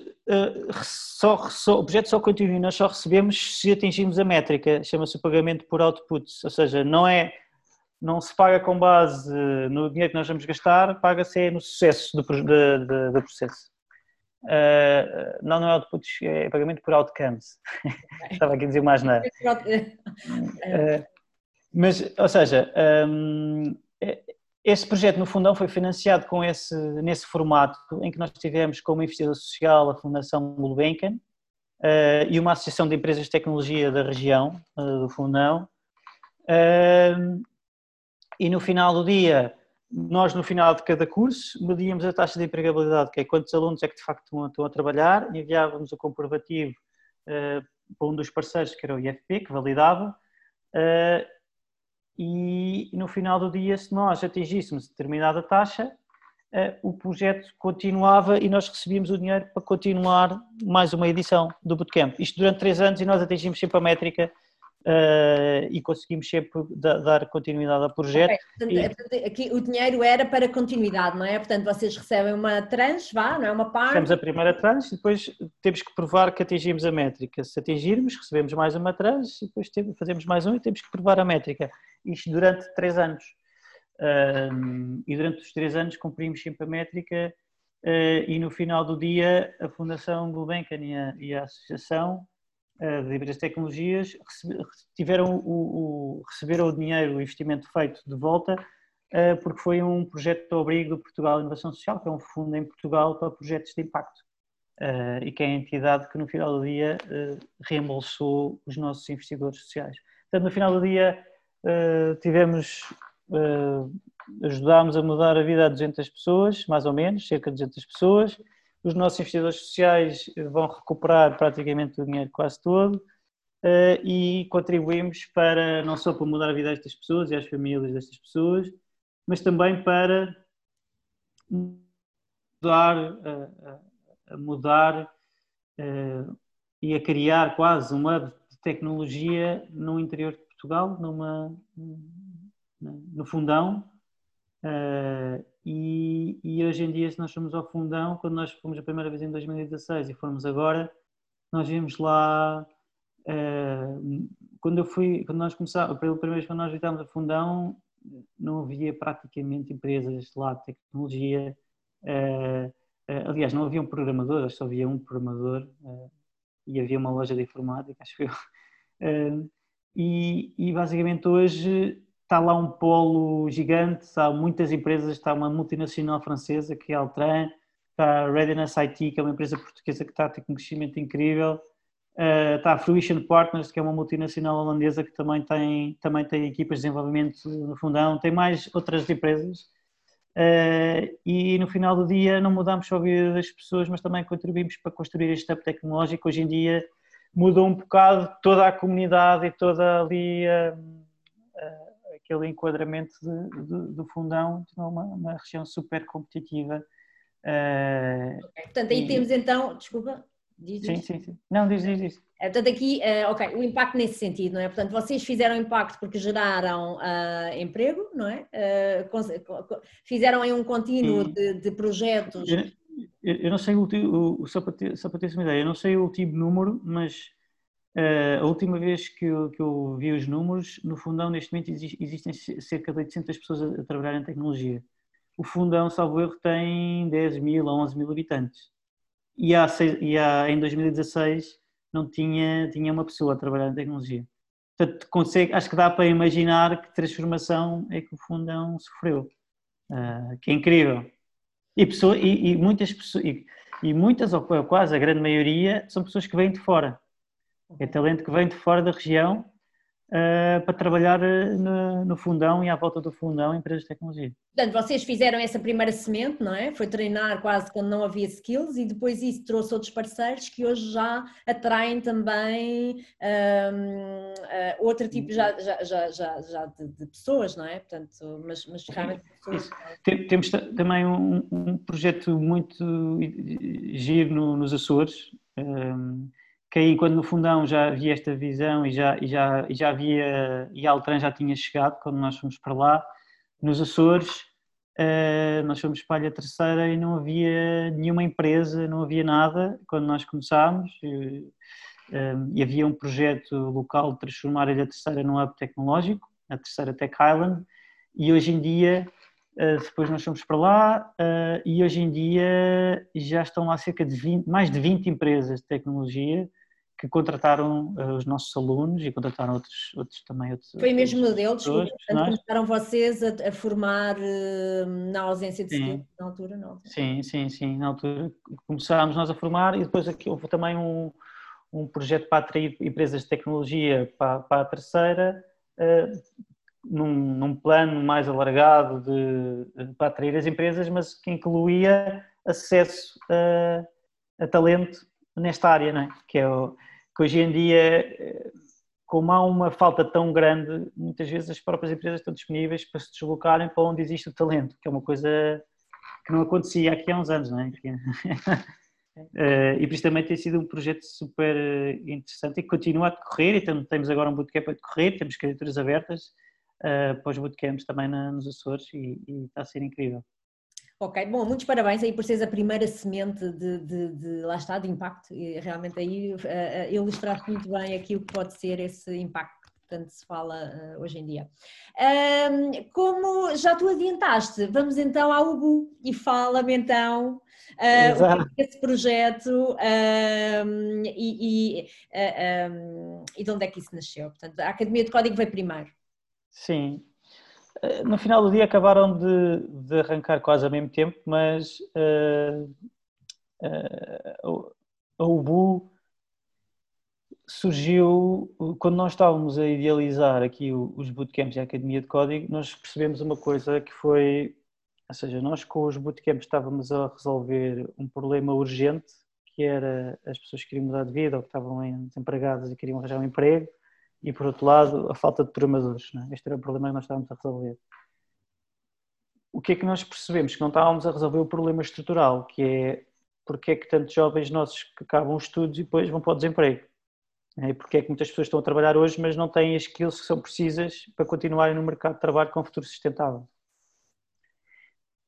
[SPEAKER 2] só, só, o projeto só continua, nós só recebemos se atingirmos a métrica, chama-se o pagamento por outputs, ou seja, não é não se paga com base no dinheiro que nós vamos gastar, paga-se no sucesso do, do, processo. Uh, não, não é outputs, é pagamento por outcomes. Estava aqui a dizer mais nada. Uh, mas, ou seja, um, esse projeto, no fundão, foi financiado com esse, nesse formato, em que nós tivemos como investidor social a Fundação Gulbenkian uh, e uma associação de empresas de tecnologia da região uh, do fundão. Uh, e no final do dia, nós no final de cada curso medíamos a taxa de empregabilidade, que é quantos alunos é que de facto estão, a trabalhar, enviávamos o comprovativo para um dos parceiros, que era o IFP, que validava, e no final do dia, se nós atingíssemos determinada taxa, eh, o projeto continuava e nós recebíamos o dinheiro para continuar mais uma edição do Bootcamp. Isto durante três anos e nós atingimos sempre a métrica uh, e conseguimos sempre dar continuidade ao projeto.
[SPEAKER 1] Okay. Portanto, e... aqui o dinheiro era para continuidade, não é? Portanto, vocês recebem uma tranche, vá, não é uma parte?
[SPEAKER 2] Recebemos a primeira tranche e depois temos que provar que atingimos a métrica. Se atingirmos, recebemos mais uma tranche e depois fazemos mais um e temos que provar a métrica. isto durante três anos. E durante os três anos cumprimos sempre a métrica uh, e no final do dia a Fundação Gulbenkian e a, e a Associação de Empresas de Tecnologias tiveram o, o, receberam o dinheiro, o investimento feito de volta uh, porque foi um projeto de abrigo do Portugal Inovação Social, que é um fundo em Portugal para projetos de impacto. e que é a entidade que no final do dia reembolsou os nossos investidores sociais. Portanto, no final do dia tivemos ajudámos a mudar a vida a 200 pessoas, mais ou menos, cerca de 200 pessoas. Os nossos investidores sociais vão recuperar praticamente o dinheiro quase todo uh, e contribuímos para, não só para mudar a vida destas pessoas e às famílias destas pessoas, mas também para mudar, a, a mudar uh, e a criar quase um hub de tecnologia no interior de Portugal, numa, no fundão. Uh, e, e, hoje em dia, se nós formos ao fundão, quando nós fomos a primeira vez em 2016 e formos agora, nós vimos lá. Uh, quando eu fui, quando nós começámos, pela primeira vez quando nós visitámos o fundão, não havia praticamente empresas lá de tecnologia. Uh, aliás, não havia um programador, só havia um programador e havia uma loja de informática, acho eu. E, e basicamente hoje está lá um polo gigante, há muitas empresas, está uma multinacional francesa que é a Altran, está a Readiness IT, que é uma empresa portuguesa que está a ter um crescimento incrível, uh, está a Fruition Partners, que é uma multinacional holandesa que também tem, também tem equipas de desenvolvimento no fundão, tem mais outras empresas. Uh, e no final do dia não mudamos só a vida das pessoas, mas também contribuímos para construir este hub tecnológico. Hoje em dia mudou um bocado toda a comunidade e toda ali... Uh, aquele enquadramento de, de, do fundão de uma, uma região super competitiva.
[SPEAKER 1] Uh, Portanto, aí e... temos então, desculpa,
[SPEAKER 2] diz Sim, sim, sim. Não, diz, diz, diz.
[SPEAKER 1] Eh, portanto, aqui, uh, ok, o impacto nesse sentido, não é? Portanto, vocês fizeram impacto porque geraram uh, emprego, não é? Fizeram aí um contínuo de, de, projetos.
[SPEAKER 2] Eu, eu, não sei o, o, só para ter, só para ter uma ideia, eu não sei o último número, mas Uh, a última vez que eu, que eu, vi os números, no Fundão, neste momento, existem cerca de 800 pessoas a, trabalhar em tecnologia. O Fundão, salvo erro, tem 10 mil a 11 mil habitantes. E, há, e há, em 2016 não tinha, tinha uma pessoa a trabalhar em tecnologia. Portanto, consegue, acho que dá para imaginar que transformação é que o Fundão sofreu, uh, que é incrível. E, pessoa, e, e muitas pessoas, e, e muitas, ou quase a grande maioria, são pessoas que vêm de fora é talento que vem de fora da região uh, para trabalhar eh, no, no, fundão e à volta do fundão empresas de tecnologia.
[SPEAKER 1] Portanto, vocês fizeram essa primeira semente, não é? Foi treinar quase quando não havia skills e depois isso trouxe outros parceiros que hoje já atraem também um, uh, ah, outro tipo já, já, já, já, já de, de, pessoas, não é? Portanto, mas, mas realmente pessoas...
[SPEAKER 2] Temos também um, um, projeto muito giro no, nos Açores. Um, que aí quando no fundão já havia esta visão e já, e já, e já havia, e a Altran já tinha chegado quando nós fomos para lá, nos Açores, uh, nós fomos para a Ilha Terceira e não havia nenhuma empresa, não havia nada quando nós começámos. E, uh, e havia um projeto local de transformar a Ilha Terceira num hub tecnológico, a Terceira Tech Island, e hoje em dia Uh, depois nós fomos para lá uh, e hoje em dia já estão lá cerca de 20, mais de 20 empresas de tecnologia que contrataram uh, os nossos alunos e contrataram outros, outros também. Outros,
[SPEAKER 1] Foi mesmo modelo, desculpa, começaram vocês a, a formar uh, na ausência de sim. na altura, não?
[SPEAKER 2] Sim, sim, sim, na altura começámos nós a formar e depois aqui houve também um, um projeto para atrair empresas de tecnologia para, para a terceira, uh, num, num, plano mais alargado de, para atrair as empresas, mas que incluía acesso a, a talento nesta área, não é? que é o, que hoje em dia, como há uma falta tão grande, muitas vezes as próprias empresas estão disponíveis para se deslocarem para onde existe o talento, que é uma coisa que não acontecia aqui há uns anos, não é? Uh, e por isso também tem sido um projeto super interessante e continua a decorrer e temos agora um bootcamp a decorrer, temos candidaturas abertas uh, para os bootcamps também na, nos Açores e, e, está a ser incrível.
[SPEAKER 1] Ok, bom, muitos parabéns aí por seres a primeira semente de, de, de lá está, de impacto, e realmente aí uh, ilustraste muito bem aqui o que pode ser esse impacto tanto se fala uh, hoje em dia. Um, como já tu adiantaste, vamos então ao UBU e fala-me então uh, o que é esse projeto um, e, e, uh, um, e de onde é que isso nasceu. Portanto, a Academia de Código veio primeiro.
[SPEAKER 2] Sim. No final do dia acabaram de, de arrancar quase ao mesmo tempo, mas a UBU surgiu quando nós estávamos a idealizar aqui os bootcamps e a Academia de Código, nós percebemos uma coisa que foi, ou seja, nós com os bootcamps estávamos a resolver um problema urgente, que era as pessoas que queriam mudar de vida ou que estavam desempregadas e queriam arranjar um emprego, e por outro lado a falta de programadores. É? Este era o problema que nós estávamos a resolver. O que é que nós percebemos? Que não estávamos a resolver o problema estrutural, que é porque é que tantos jovens nossos que acabam os estudos e depois vão para o desemprego e porque é que muitas pessoas estão a trabalhar hoje, mas não têm as skills que são precisas para continuarem no mercado de trabalho com um futuro sustentável.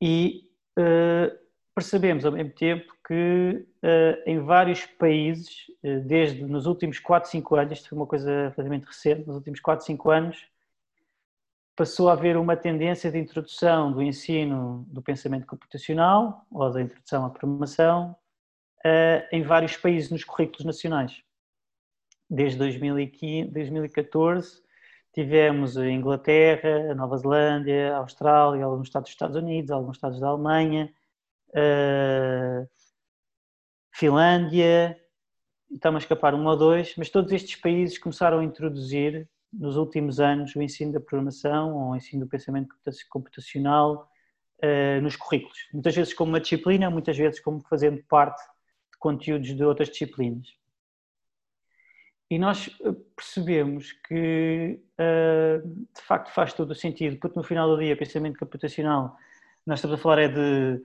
[SPEAKER 2] E uh, percebemos ao mesmo tempo que uh, em vários países, uh, desde nos últimos 4, 5 anos, isto foi uma coisa relativamente recente, nos últimos 4, 5 anos, passou a haver uma tendência de introdução do ensino do pensamento computacional ou da introdução à programação em vários países nos currículos nacionais. Desde 2015, 2014 tivemos a Inglaterra, a Nova Zelândia, a Austrália, alguns estados dos Estados Unidos, alguns estados da Alemanha, a Finlândia, está-me a escapar um ou dois, mas todos estes países começaram a introduzir nos últimos anos o ensino da programação ou o ensino do pensamento computacional uh, nos currículos. Muitas vezes como uma disciplina, muitas vezes como fazendo parte de conteúdos de outras disciplinas. E nós eh, percebemos que, uh, de facto, faz todo o sentido, porque no final do dia, pensamento computacional, nós estamos a falar é de,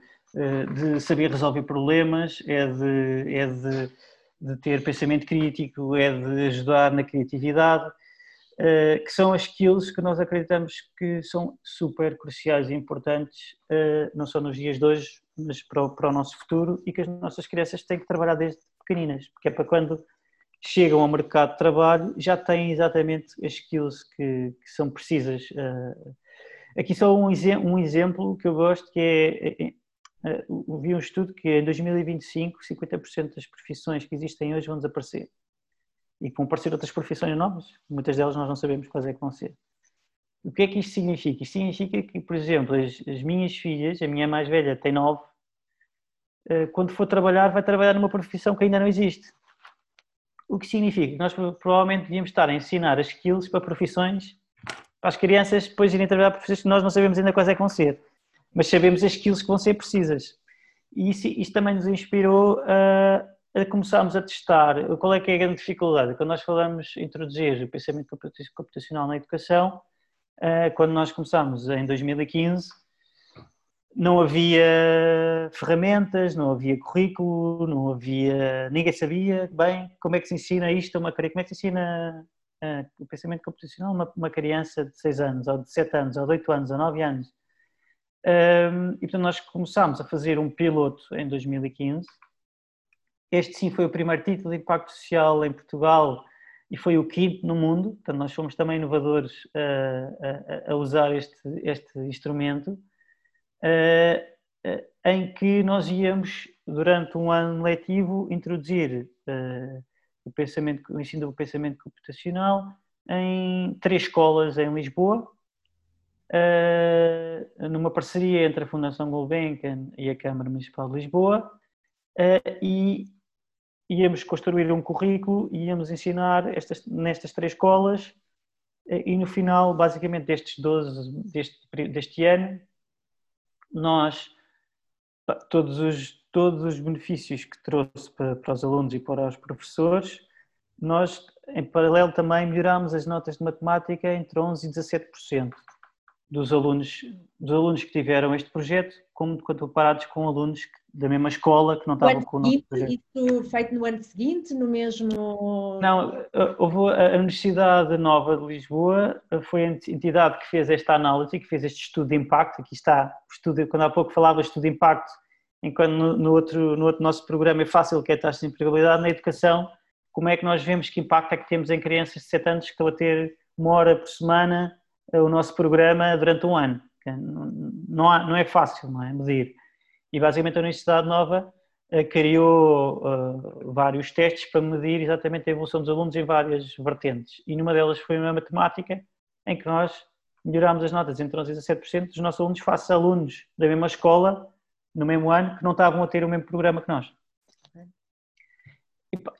[SPEAKER 2] de saber resolver problemas, é, de, é de, de, ter pensamento crítico, é de ajudar na criatividade, uh, que são as skills que nós acreditamos que são super cruciais e importantes, não só nos dias de hoje, mas para o, para o nosso futuro e que as nossas crianças têm que trabalhar desde pequeninas, porque é para quando chegam ao mercado de trabalho já têm exatamente as skills que, que são precisas. Eh, aqui só um, um, exemplo que eu gosto que é, é, vi um estudo que em 2025 50% das profissões que existem hoje vão desaparecer e vão aparecer outras profissões novas, muitas delas nós não sabemos quais é que vão ser. O que é que isto significa? Isto significa que, por exemplo, as, as minhas filhas, a minha mais velha tem nove, eh, quando for trabalhar vai trabalhar numa profissão que ainda não existe o que significa nós provavelmente devíamos estar a ensinar as skills para profissões, para as crianças depois irem trabalhar para profissões que nós não sabemos ainda quais é que vão ser, mas sabemos as skills que vão ser precisas. E isso, isso também nos inspirou a, a, começarmos a testar qual é que é a grande dificuldade. Quando nós falamos introduzir o pensamento computacional na educação, quando nós começámos em 2015, não havia ferramentas, não havia currículo, não havia. ninguém sabia bem como é que se ensina isto a uma criança, como é que se ensina o pensamento computacional a uma, uma, criança de 6 anos, ou de 7 anos, ou de 8 anos, ou 9 anos. Um, e portanto nós começámos a fazer um piloto em 2015. Este sim foi o primeiro título de impacto social em Portugal e foi o quinto no mundo, portanto nós fomos também inovadores a, a, a usar este, este instrumento. Eh, em que nós íamos, durante um ano letivo, introduzir o, pensamento, o ensino do pensamento computacional em três escolas em Lisboa, numa parceria entre a Fundação Gulbenkian e a Câmara Municipal de Lisboa, e íamos construir um currículo e íamos ensinar estas, nestas três escolas e no final, basicamente, destes 12, deste, deste ano, nós, todos os, todos os benefícios que trouxe para, para os alunos e para os professores, nós, em paralelo, também melhorámos as notas de matemática entre 11% e 17% dos alunos, dos alunos que tiveram este projeto, como quando comparados com alunos da mesma escola que não estavam com o nosso projeto.
[SPEAKER 1] Isso feito no ano seguinte, no mesmo...
[SPEAKER 2] Não, houve a Universidade Nova de Lisboa, foi a entidade que fez esta análise, que fez este estudo de impacto, aqui está o estudo, quando há pouco falava estudo de impacto, enquanto no, no, outro, no outro nosso programa é fácil, que é a taxa de empregabilidade, na educação, como é que nós vemos que impacto é que temos em crianças de 7 anos que estão a ter uma hora por semana o nosso programa durante um ano. Não, há, não é fácil não é, medir. E basicamente a Universidade Nova criou uh, vários testes para medir exatamente a evolução dos alunos em várias vertentes. E numa delas foi uma matemática, em que nós melhorámos as notas entre 11% e 17% dos nossos alunos face a alunos da mesma escola, no mesmo ano, que não estavam a ter o mesmo programa que nós.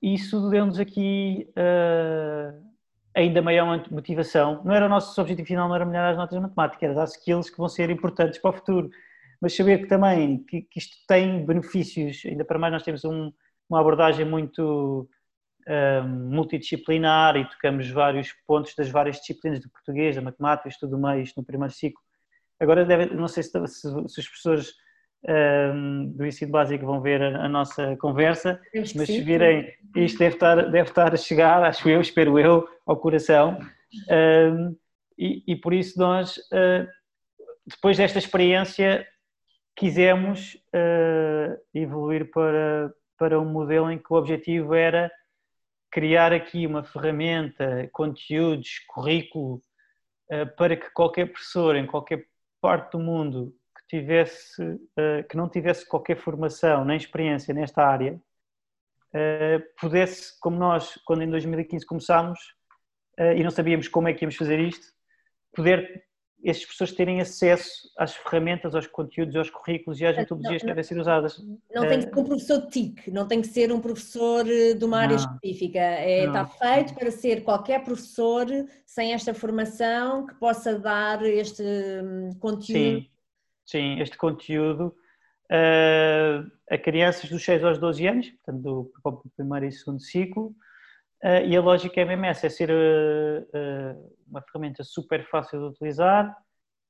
[SPEAKER 2] E isso deu-nos aqui uh, ainda maior motivação. Não era o nosso objetivo final, não era melhorar as notas de matemática, era dar skills que vão ser importantes para o futuro mas saber que também que, que isto tem benefícios, ainda para mais nós temos um, uma abordagem muito um, multidisciplinar e tocamos vários pontos das várias disciplinas do português, da matemática, estudo meio no primeiro ciclo. Agora, deve, não sei se, se, se os professores um, do ensino básico vão ver a, a nossa conversa, mas se virem, isto deve estar, deve estar a chegar, acho eu, espero eu, ao coração. Um, e, e, por isso nós, uh, depois desta experiência, quisemos uh, evoluir para, para um modelo em que o objetivo era criar aqui uma ferramenta, conteúdos, currículo, uh, para que qualquer professor em qualquer parte do mundo tivesse, uh, que não tivesse qualquer formação nem experiência nesta área, pudesse, como nós, quando em 2015 começámos e não sabíamos como é que íamos fazer isto, poder esses professores terem acesso às ferramentas, aos conteúdos, aos currículos e às metodologias que devem ser usadas.
[SPEAKER 1] Não tem que ser um professor de TIC, não tem que ser um professor eh, de uma área não, específica. É, está feito para ser qualquer professor sem esta formação que possa dar este hum, conteúdo.
[SPEAKER 2] Sim, sim este conteúdo uh, a crianças dos 6 aos 12 anos, portanto, do, do primeiro e segundo ciclo, Uh, e a lógica é mesmo essa, é ser uh, uma ferramenta super fácil de utilizar,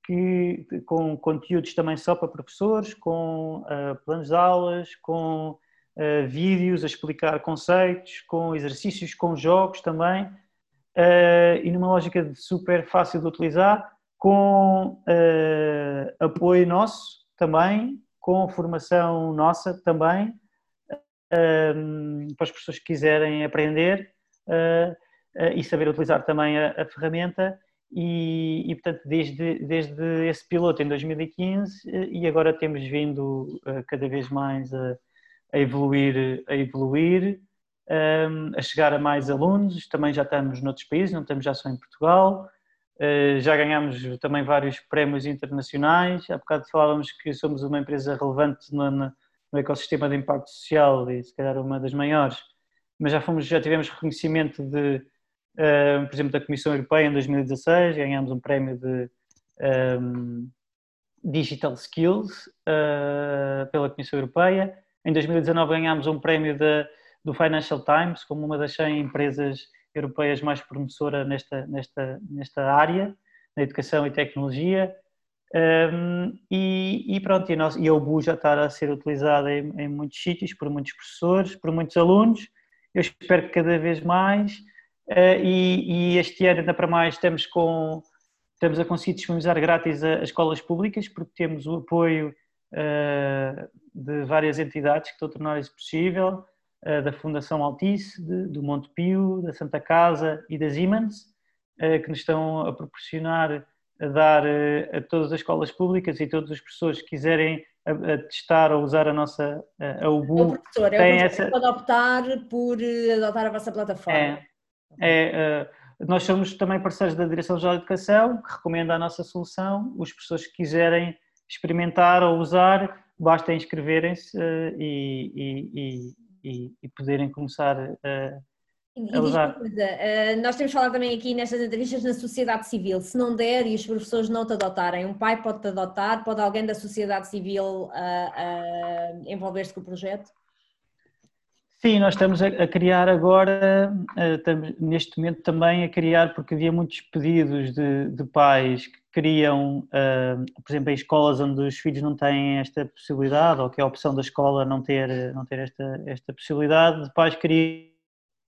[SPEAKER 2] que, com conteúdos também só para professores, com planos de aulas, com vídeos a explicar conceitos, com exercícios, com jogos também, e numa lógica de super fácil de utilizar, com apoio nosso também, com formação nossa também, para as pessoas que quiserem aprender e saber utilizar também a, a ferramenta. E, e, portanto desde, desde esse piloto em 2015 e agora temos vindo cada vez mais a, a evoluir, a evoluir, a chegar a mais alunos, também já estamos noutros países, não estamos já só em Portugal, já ganhamos também vários prémios internacionais, há bocado falávamos que somos uma empresa relevante no, no ecossistema de impacto social e se calhar uma das maiores, mas já, fomos, já tivemos reconhecimento de, uh, por exemplo, da Comissão Europeia em 2016, ganhamos um prémio de um, Digital Skills uh, pela Comissão Europeia. Em 2019 ganhámos um prémio de, do Financial Times como uma das 100 empresas europeias mais promissora nesta, nesta, nesta área, na educação e tecnologia. Um, e, e, pronto, e a, nossa, e a UBU já está a ser utilizada em, em muitos sítios, por muitos professores, por muitos alunos, eu espero que cada vez mais. Uh, e, e, este ano, ainda para mais, estamos, com, estamos a conseguir disponibilizar grátis as escolas públicas, porque temos o apoio uh, de várias entidades que estão a tornar isso possível, da Fundação Altice, de, do Montepio, da Santa Casa e da Siemens, que nos estão a proporcionar a dar a todas as escolas públicas e todas as pessoas que quiserem a, a, testar ou usar a nossa a Ubu.
[SPEAKER 1] É o professor, é o professor essa... pode optar por eh, adotar a vossa plataforma.
[SPEAKER 2] É, é nós somos também parceiros da Direção-Geral de Educação, que recomenda a nossa solução. Os professores que quiserem experimentar ou usar, basta inscreverem-se e, e, e, e, poderem começar uh,
[SPEAKER 1] e diz uma coisa, uh, nós temos falado também aqui nestas entrevistas na sociedade civil, se não der e os professores não te adotarem, um pai pode te adotar, pode alguém da sociedade civil uh, uh, envolver-se com o projeto?
[SPEAKER 2] Sim, nós estamos a, a criar agora, estamos, neste momento também a criar, porque havia muitos pedidos de, de pais que queriam, por exemplo, em escolas onde os filhos não têm esta possibilidade, ou que é a opção da escola não ter, não ter esta, esta possibilidade, de pais queriam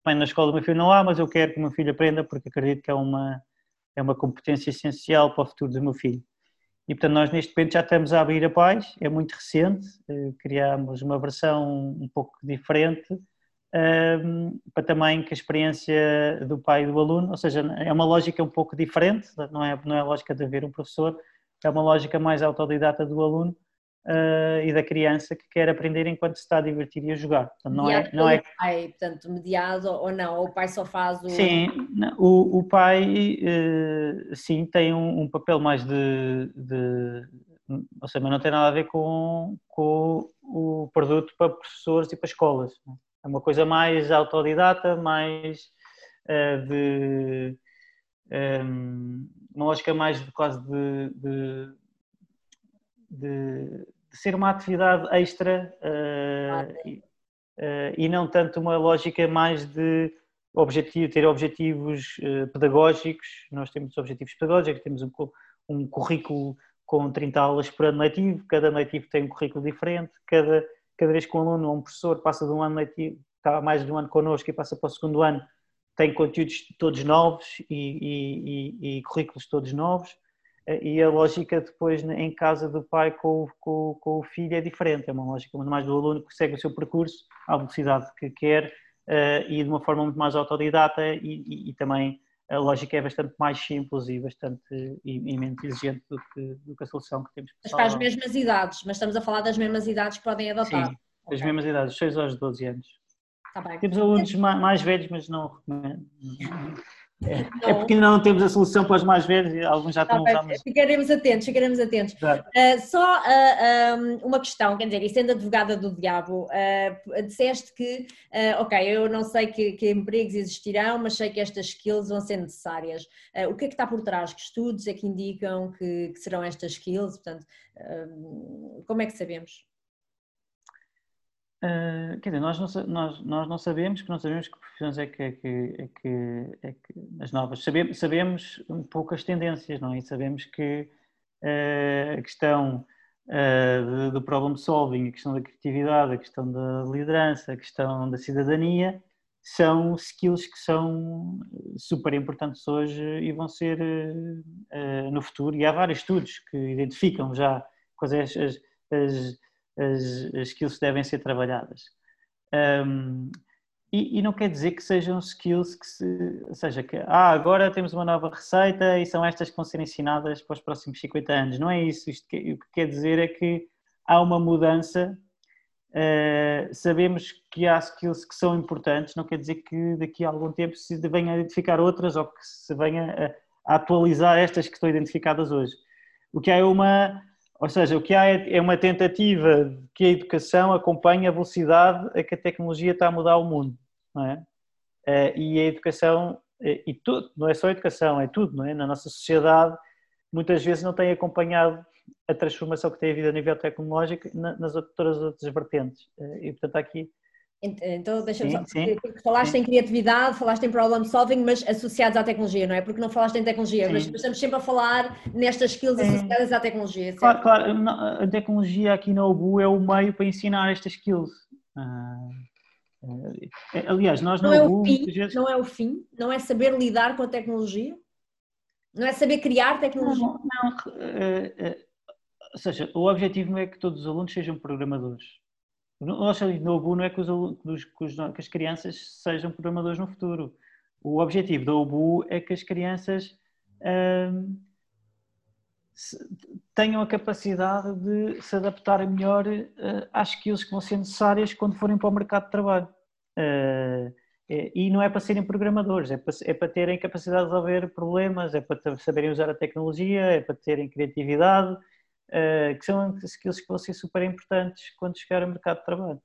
[SPEAKER 2] na escola do meu filho não há, mas eu quero que o meu filho aprenda porque acredito que é uma, é uma competência essencial para o futuro do meu filho. E portanto nós neste momento já estamos a abrir a paz, é muito recente, eh, criámos uma versão um pouco diferente um, para também que a experiência do pai e do aluno, ou seja, é uma lógica um pouco diferente, não é, não é a lógica de haver um professor, é uma lógica mais autodidata do aluno uh, e da criança que quer aprender enquanto se está a divertir e a jogar.
[SPEAKER 1] Portanto, não é, não é... pai, portanto, mediado ou não, ou o pai só faz o...
[SPEAKER 2] Sim, o, o pai uh, sim tem um, um papel mais de, de, ou seja, mas não tem nada a ver com, com o produto para professores e para escolas. É uma coisa mais autodidata, mais uh, de um, uma lógica mais de quase de, de, de, ser uma atividade extra uh, e, uh, e, não tanto uma lógica mais de objetivo, ter objetivos pedagógicos. Nós temos objetivos pedagógicos, temos um, um currículo com 30 aulas por ano letivo, cada letivo tem um currículo diferente, cada, cada vez que um aluno ou um professor passa de um ano letivo, está mais de um ano connosco e passa para o segundo ano, tem conteúdos todos novos e, e, e, e currículos todos novos e a lógica depois em casa do pai com, com, com, o filho é diferente, é uma lógica muito mais do aluno que segue o seu percurso à velocidade que quer uh, e de uma forma muito mais autodidata e, e, e, também a lógica é bastante mais simples e bastante e, e menos exigente do que, do que, a solução que temos.
[SPEAKER 1] Mas para as mesmas idades, mas estamos a falar das mesmas idades que podem adotar.
[SPEAKER 2] Sim, okay. as mesmas idades, 6 aos 12 anos. Tá temos alunos mais velhos, mas não recomendo. É, é, porque ainda não temos a solução para os mais velhos e alguns já estão
[SPEAKER 1] a usar. Ficaremos atentos, ficaremos atentos. Uh, só uh, ah, um, uma questão, quer dizer, e sendo advogada do diabo, uh, disseste que, ok, eu não sei que, que, empregos existirão, mas sei que estas skills vão ser necessárias. o que é que está por trás? Que estudos é que indicam que, que serão estas skills? Portanto, como é que sabemos?
[SPEAKER 2] Uh, quer dizer, nós não, nós, nós não sabemos, que não sabemos que profissões é que, é que, é que, é que as novas. Sabemos, sabemos um pouco as tendências, não é? E sabemos que uh, a questão uh, do problem solving, a questão da criatividade, a questão da liderança, a questão da cidadania são skills que são super importantes hoje e vão ser no futuro. E há vários estudos que identificam já quais é as, as as, as skills devem ser trabalhadas. Um, e, e, não quer dizer que sejam skills que se, ou seja, que ah, agora temos uma nova receita e são estas que vão ser ensinadas para os próximos 50 anos. Não é isso. Isto que, o que quer dizer é que há uma mudança. Uh, sabemos que há skills que são importantes, não quer dizer que daqui a algum tempo se venha a identificar outras ou que se venha a, a atualizar estas que estão identificadas hoje. O que é uma, ou seja, o que há é, é uma tentativa de que a educação acompanhe a velocidade a que a tecnologia está a mudar o mundo, não é? Eh, e a educação, eh, e tudo, não é só a educação, é tudo, não é? Na nossa sociedade, muitas vezes não tem acompanhado a transformação que tem havido a nível tecnológico nas outras, outras vertentes. Eh, e, portanto, aqui
[SPEAKER 1] então, deixa-me só. Sim. Falaste sim. em criatividade, falaste em problem solving, mas associados à tecnologia, não é? Porque não falaste em tecnologia, sim. mas estamos sempre a falar nestas skills associadas à tecnologia. Certo?
[SPEAKER 2] Claro, claro, a tecnologia aqui na OBU é o meio para ensinar estas skills. Ah, é, aliás, nós
[SPEAKER 1] não é o fim, vezes... não é o fim, não é saber lidar com a tecnologia, não é saber criar tecnologia. Não, não,
[SPEAKER 2] é, é, ou seja, o objetivo não é que todos os alunos sejam programadores nosso no não é que, os, que, as crianças sejam programadores no futuro. O objetivo da UBU é que as crianças hum, tenham a capacidade de se adaptarem melhor uh, às skills que vão ser necessárias quando forem para o mercado de trabalho. Uh, é, e não é para serem programadores, é para, é para terem capacidade de resolver problemas, é para saberem usar a tecnologia, é para terem criatividade, que são skills que vão ser super importantes quando chegar ao mercado de trabalho.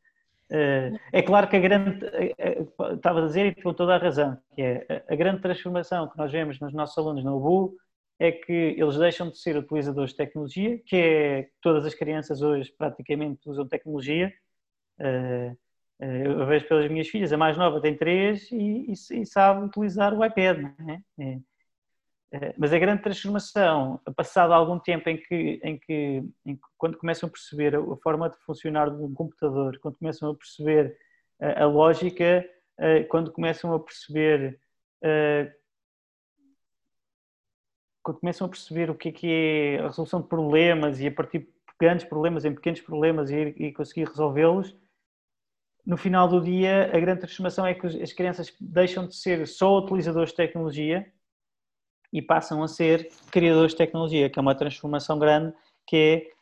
[SPEAKER 2] Uh, é claro que a grande, uh, estava a dizer e com toda a razão, que é a grande transformação que nós vemos nos nossos alunos no UBU é que eles deixam de ser utilizadores de tecnologia, que é todas as crianças hoje praticamente usam tecnologia. eu vejo pelas minhas filhas, a mais nova tem três e, e, e sabe utilizar o iPad. É? Eh, mas a grande transformação, passado algum tempo em que, em que, em que, quando começam a perceber a forma de funcionar de um computador, quando começam a perceber a, eh, a lógica, eh, quando começam a perceber quando começam a perceber o que é, que é a resolução de problemas e a partir de grandes problemas em pequenos problemas e, e conseguir resolvê-los, no final do dia, a grande transformação é que as crianças deixam de ser só utilizadores de tecnologia e passam a ser criadores de tecnologia, que é uma transformação grande, que é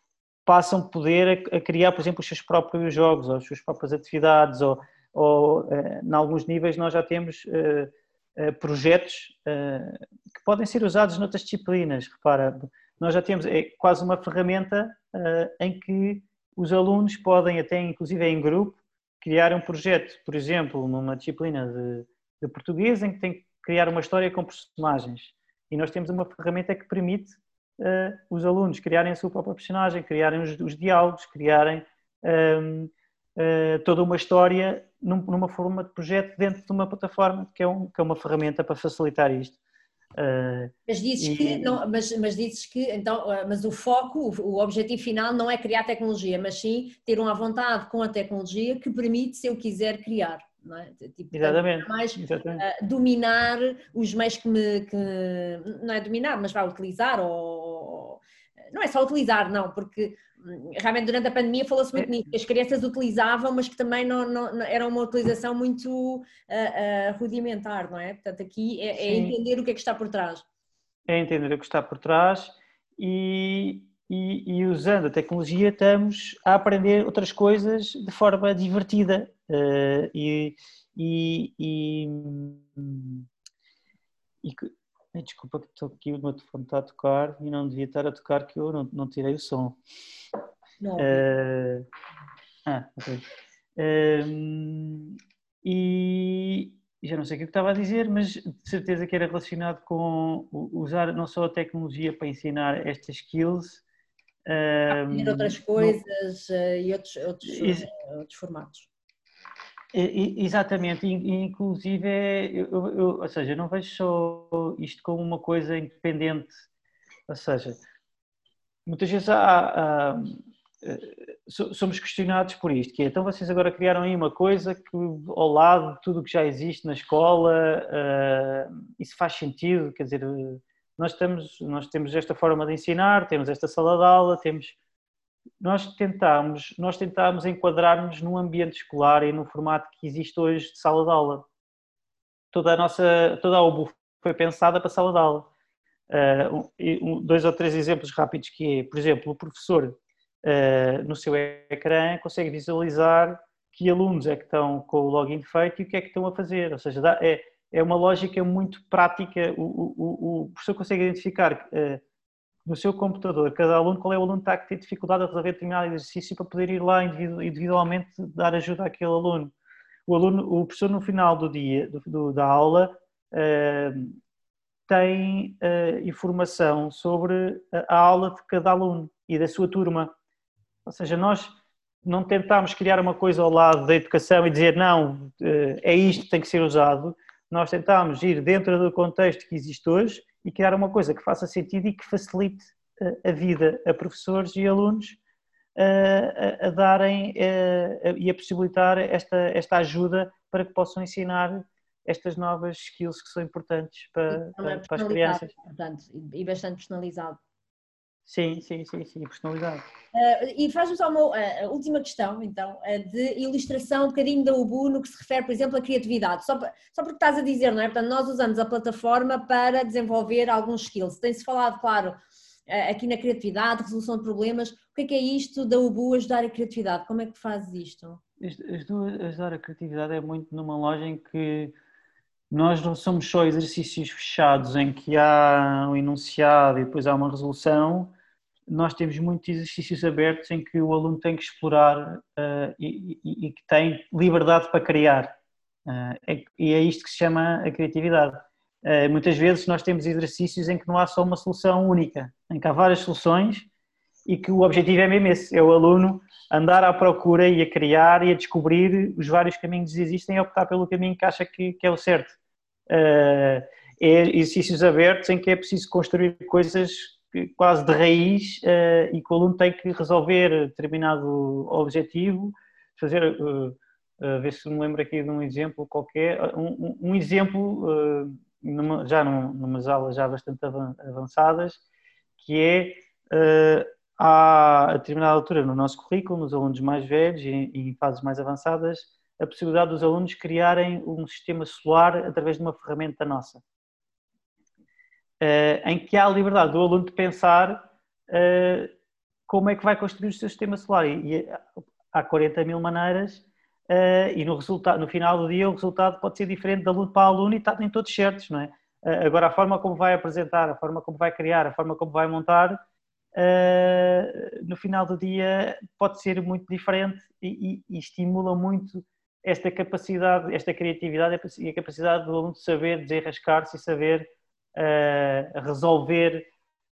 [SPEAKER 2] passam a poder a, criar, por exemplo, os seus próprios jogos, ou as suas próprias atividades, ou, ou uh, em alguns níveis nós já temos uh, uh, projetos que podem ser usados noutras disciplinas. Repara, nós já temos é quase uma ferramenta em que os alunos podem, até inclusive em grupo, criar um projeto, por exemplo, numa disciplina de, de português, em que tem que criar uma história com personagens. E nós temos uma ferramenta que permite uh, os alunos criarem a sua própria personagem, criarem os, os diálogos, criarem um, ehm, uh, eh, toda uma história num, numa forma de projeto dentro de uma plataforma, que é, um, que é uma ferramenta para facilitar isto.
[SPEAKER 1] Uh, mas dizes e... que não, mas, mas dizes que então, mas o foco, o, o, objetivo final não é criar tecnologia, mas sim ter uma vontade com a tecnologia que permite, se eu quiser, criar. É?
[SPEAKER 2] Tipo, Exatamente.
[SPEAKER 1] Mais
[SPEAKER 2] Exatamente.
[SPEAKER 1] Uh, dominar os meios que me. Que, não é dominar, mas vai utilizar ou. Não é só utilizar, não, porque hum, realmente durante a pandemia falou-se muito é. nisso, que as crianças utilizavam, mas que também não, não, não era uma utilização muito uh, uh, rudimentar, não é? Portanto, aqui é, é, entender o que é que está por trás.
[SPEAKER 2] É entender o que está por trás e, e, e, usando a tecnologia estamos a aprender outras coisas de forma divertida Uh, e, e, e, e, desculpa que estou aqui, o meu telefone está a tocar e não devia estar a tocar que eu não, não tirei o som.
[SPEAKER 1] Não. Uh,
[SPEAKER 2] ah, ok. Uh, e já não sei o que eu estava a dizer, mas de certeza que era relacionado com usar não só a tecnologia para ensinar estas skills.
[SPEAKER 1] Aprender outras coisas no... e outros, outros, outros formatos.
[SPEAKER 2] Exatamente, inclusive, eu, eu, ou seja, eu não vejo só isto como uma coisa independente, ou seja, muitas vezes há, há, eh, somos questionados por isto, que é, então vocês agora criaram aí uma coisa que ao lado de tudo o que já existe na escola, uh, isso faz sentido, quer dizer, nós, estamos, nós temos esta forma de ensinar, temos esta sala de aula, temos nós tentámos, nós tentámos enquadrar-nos num ambiente escolar e no formato que existe hoje de sala de aula. Toda a nossa, toda a OBU foi pensada para sala de aula. Uh, dois ou três exemplos rápidos que é, por exemplo, o professor uh, no seu ecrã consegue visualizar que alunos é que estão com o login feito e o que é que estão a fazer. Ou seja, é, é uma lógica muito prática. O, o, o professor consegue identificar uh, no seu computador, cada aluno, qual é o aluno que está a ter dificuldade a resolver determinado exercício para poder ir lá individualmente dar ajuda àquele aluno. O, aluno, o professor no final do dia, do, da aula, uh, tem uh, informação sobre a aula de cada aluno e da sua turma. Ou seja, nós não tentámos criar uma coisa ao lado da educação e dizer não, uh, é isto que tem que ser usado. Nós tentámos ir dentro do contexto que existe hoje e criar uma coisa que faça sentido e que facilite eh, a vida a professores e alunos eh, a, a darem eh, e a possibilitar esta, esta ajuda para que possam ensinar estas novas skills que são importantes para, para, para as crianças.
[SPEAKER 1] Portanto, e bastante personalizado.
[SPEAKER 2] Sim, sim, sim, sim, personalizado.
[SPEAKER 1] Uh, e faz-me só uma uh, última questão, então, uh, de ilustração um bocadinho da UBU no que se refere, por exemplo, à criatividade. Só, só porque estás a dizer, não é? Portanto, nós usamos a plataforma para desenvolver alguns skills. Tem-se falado, claro, aqui na criatividade, resolução de problemas. O que é que é isto da UBU ajudar a criatividade? Como é que fazes isto?
[SPEAKER 2] Ajudar a criatividade é muito numa loja em que nós não somos só exercícios fechados em que há um enunciado e depois há uma resolução, nós temos muitos exercícios abertos em que o aluno tem que explorar uh, e, e, e, que tem liberdade para criar. Uh, é, e é isto que se chama a criatividade. Uh, muitas vezes nós temos exercícios em que não há só uma solução única, em que há várias soluções e que o objetivo é mesmo esse, é o aluno andar à procura e a criar e a descobrir os vários caminhos que existem e optar pelo caminho que acha que, que é o certo é exercícios abertos em que é preciso construir coisas quase de raiz uh, e que o aluno tem que resolver determinado objetivo, fazer, uh, uh, ver se me lembro aqui de um exemplo qualquer, um, um exemplo numa, já num, numas aulas já bastante avançadas, que é a determinada altura no nosso currículo, nos alunos mais velhos e em fases mais avançadas, a possibilidade dos alunos criarem um sistema solar através de uma ferramenta nossa, uh, em que há a liberdade do aluno de pensar uh, como é que vai construir o seu sistema solar. E, e há 40 mil maneiras e no, resultado, no final do dia o resultado pode ser diferente de aluno para aluno e está em todos certos, não é? agora, a forma como vai apresentar, a forma como vai criar, a forma como vai montar, no final do dia pode ser muito diferente e, e, e estimula muito esta capacidade, esta criatividade e a capacidade do aluno de saber desenrascar-se e saber resolver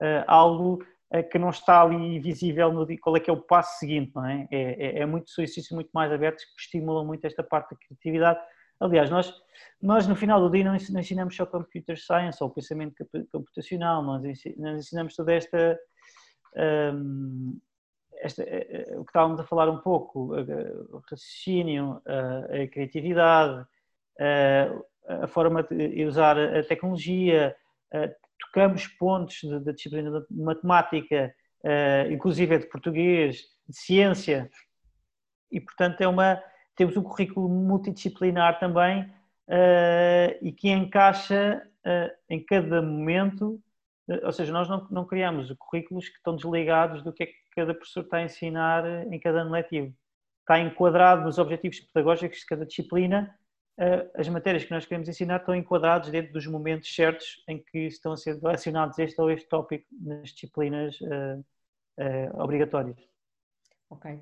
[SPEAKER 2] uh, algo uh, que não está ali visível no qual é que é o passo seguinte, não é? É, é, é muito exercícios muito mais abertos que estimulam muito esta parte da criatividade. Aliás, nós, nós no final do dia não ensinamos só computer science ou pensamento computacional, nós ensinamos toda esta um, esta, eh, eh, o que estávamos a falar um pouco, o raciocínio, a, criatividade, a, forma de usar a tecnologia, tocamos pontos da disciplina de matemática, inclusive de português, de ciência, e portanto é uma, temos um currículo multidisciplinar também e que encaixa em cada momento ou seja, nós não, não criamos currículos que estão desligados do que é que cada professor está a ensinar em cada ano letivo. Está enquadrado nos objetivos pedagógicos de cada disciplina, eh, as matérias que nós queremos ensinar estão enquadradas dentro dos momentos certos em que estão a ser relacionados este ou este tópico nas disciplinas uh, uh, obrigatórias.
[SPEAKER 1] Ok.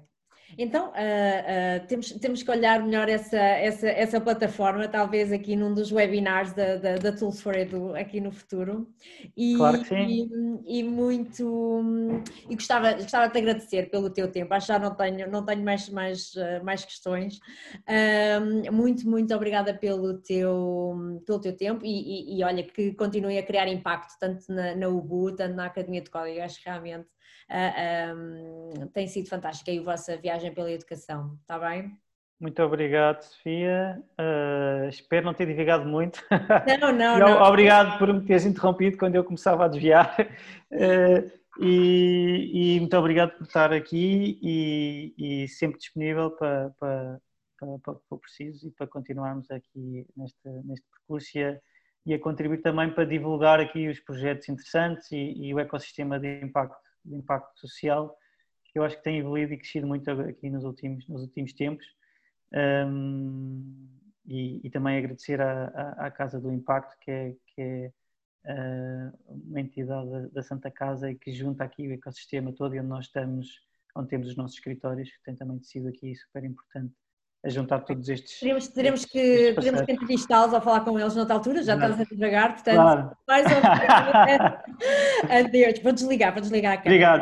[SPEAKER 1] Então, uh, uh, temos, temos que olhar melhor essa, essa, essa plataforma, talvez aqui num dos webinars da, da, da Tools for Edu, aqui no futuro.
[SPEAKER 2] E, claro que sim.
[SPEAKER 1] E, e muito. E gostava, gostava de te agradecer pelo teu tempo. Acho que já não tenho, não tenho mais, mais, uh, mais questões. muito, muito obrigada pelo teu, pelo teu tempo e, e, e, olha, que continue a criar impacto, tanto na, na UBU, tanto na Academia de Código. Acho que realmente uh, ah, um, tem sido fantástica aí a vossa viagem pela educação, está bem?
[SPEAKER 2] Muito obrigado, Sofia. Uh, espero não ter divulgado muito.
[SPEAKER 1] Não, não, não.
[SPEAKER 2] Obrigado por me teres interrompido quando eu começava a desviar. Uh, e, e, muito obrigado por estar aqui e, e sempre disponível para, para, para, para, o preciso e para continuarmos aqui neste, neste percurso e a, e a contribuir também para divulgar aqui os projetos interessantes e, e o ecossistema de impacto de impacto social que eu acho que tem evoluído e crescido muito aqui nos últimos, nos últimos tempos. Um, e, e, também agradecer à, à, à, Casa do Impacto, que é, que é uh, uma entidade da Santa Casa e que junta aqui o ecossistema todo e onde nós estamos, onde temos os nossos escritórios, que tem também sido aqui super importante a juntar todos estes.
[SPEAKER 1] Teremos, teremos que, teremos que entrevistá-los ou falar com eles noutra altura, já estás a devagar, portanto, claro. mais ou menos. Adeus, vou desligar, vou desligar a câmera.
[SPEAKER 2] Obrigado.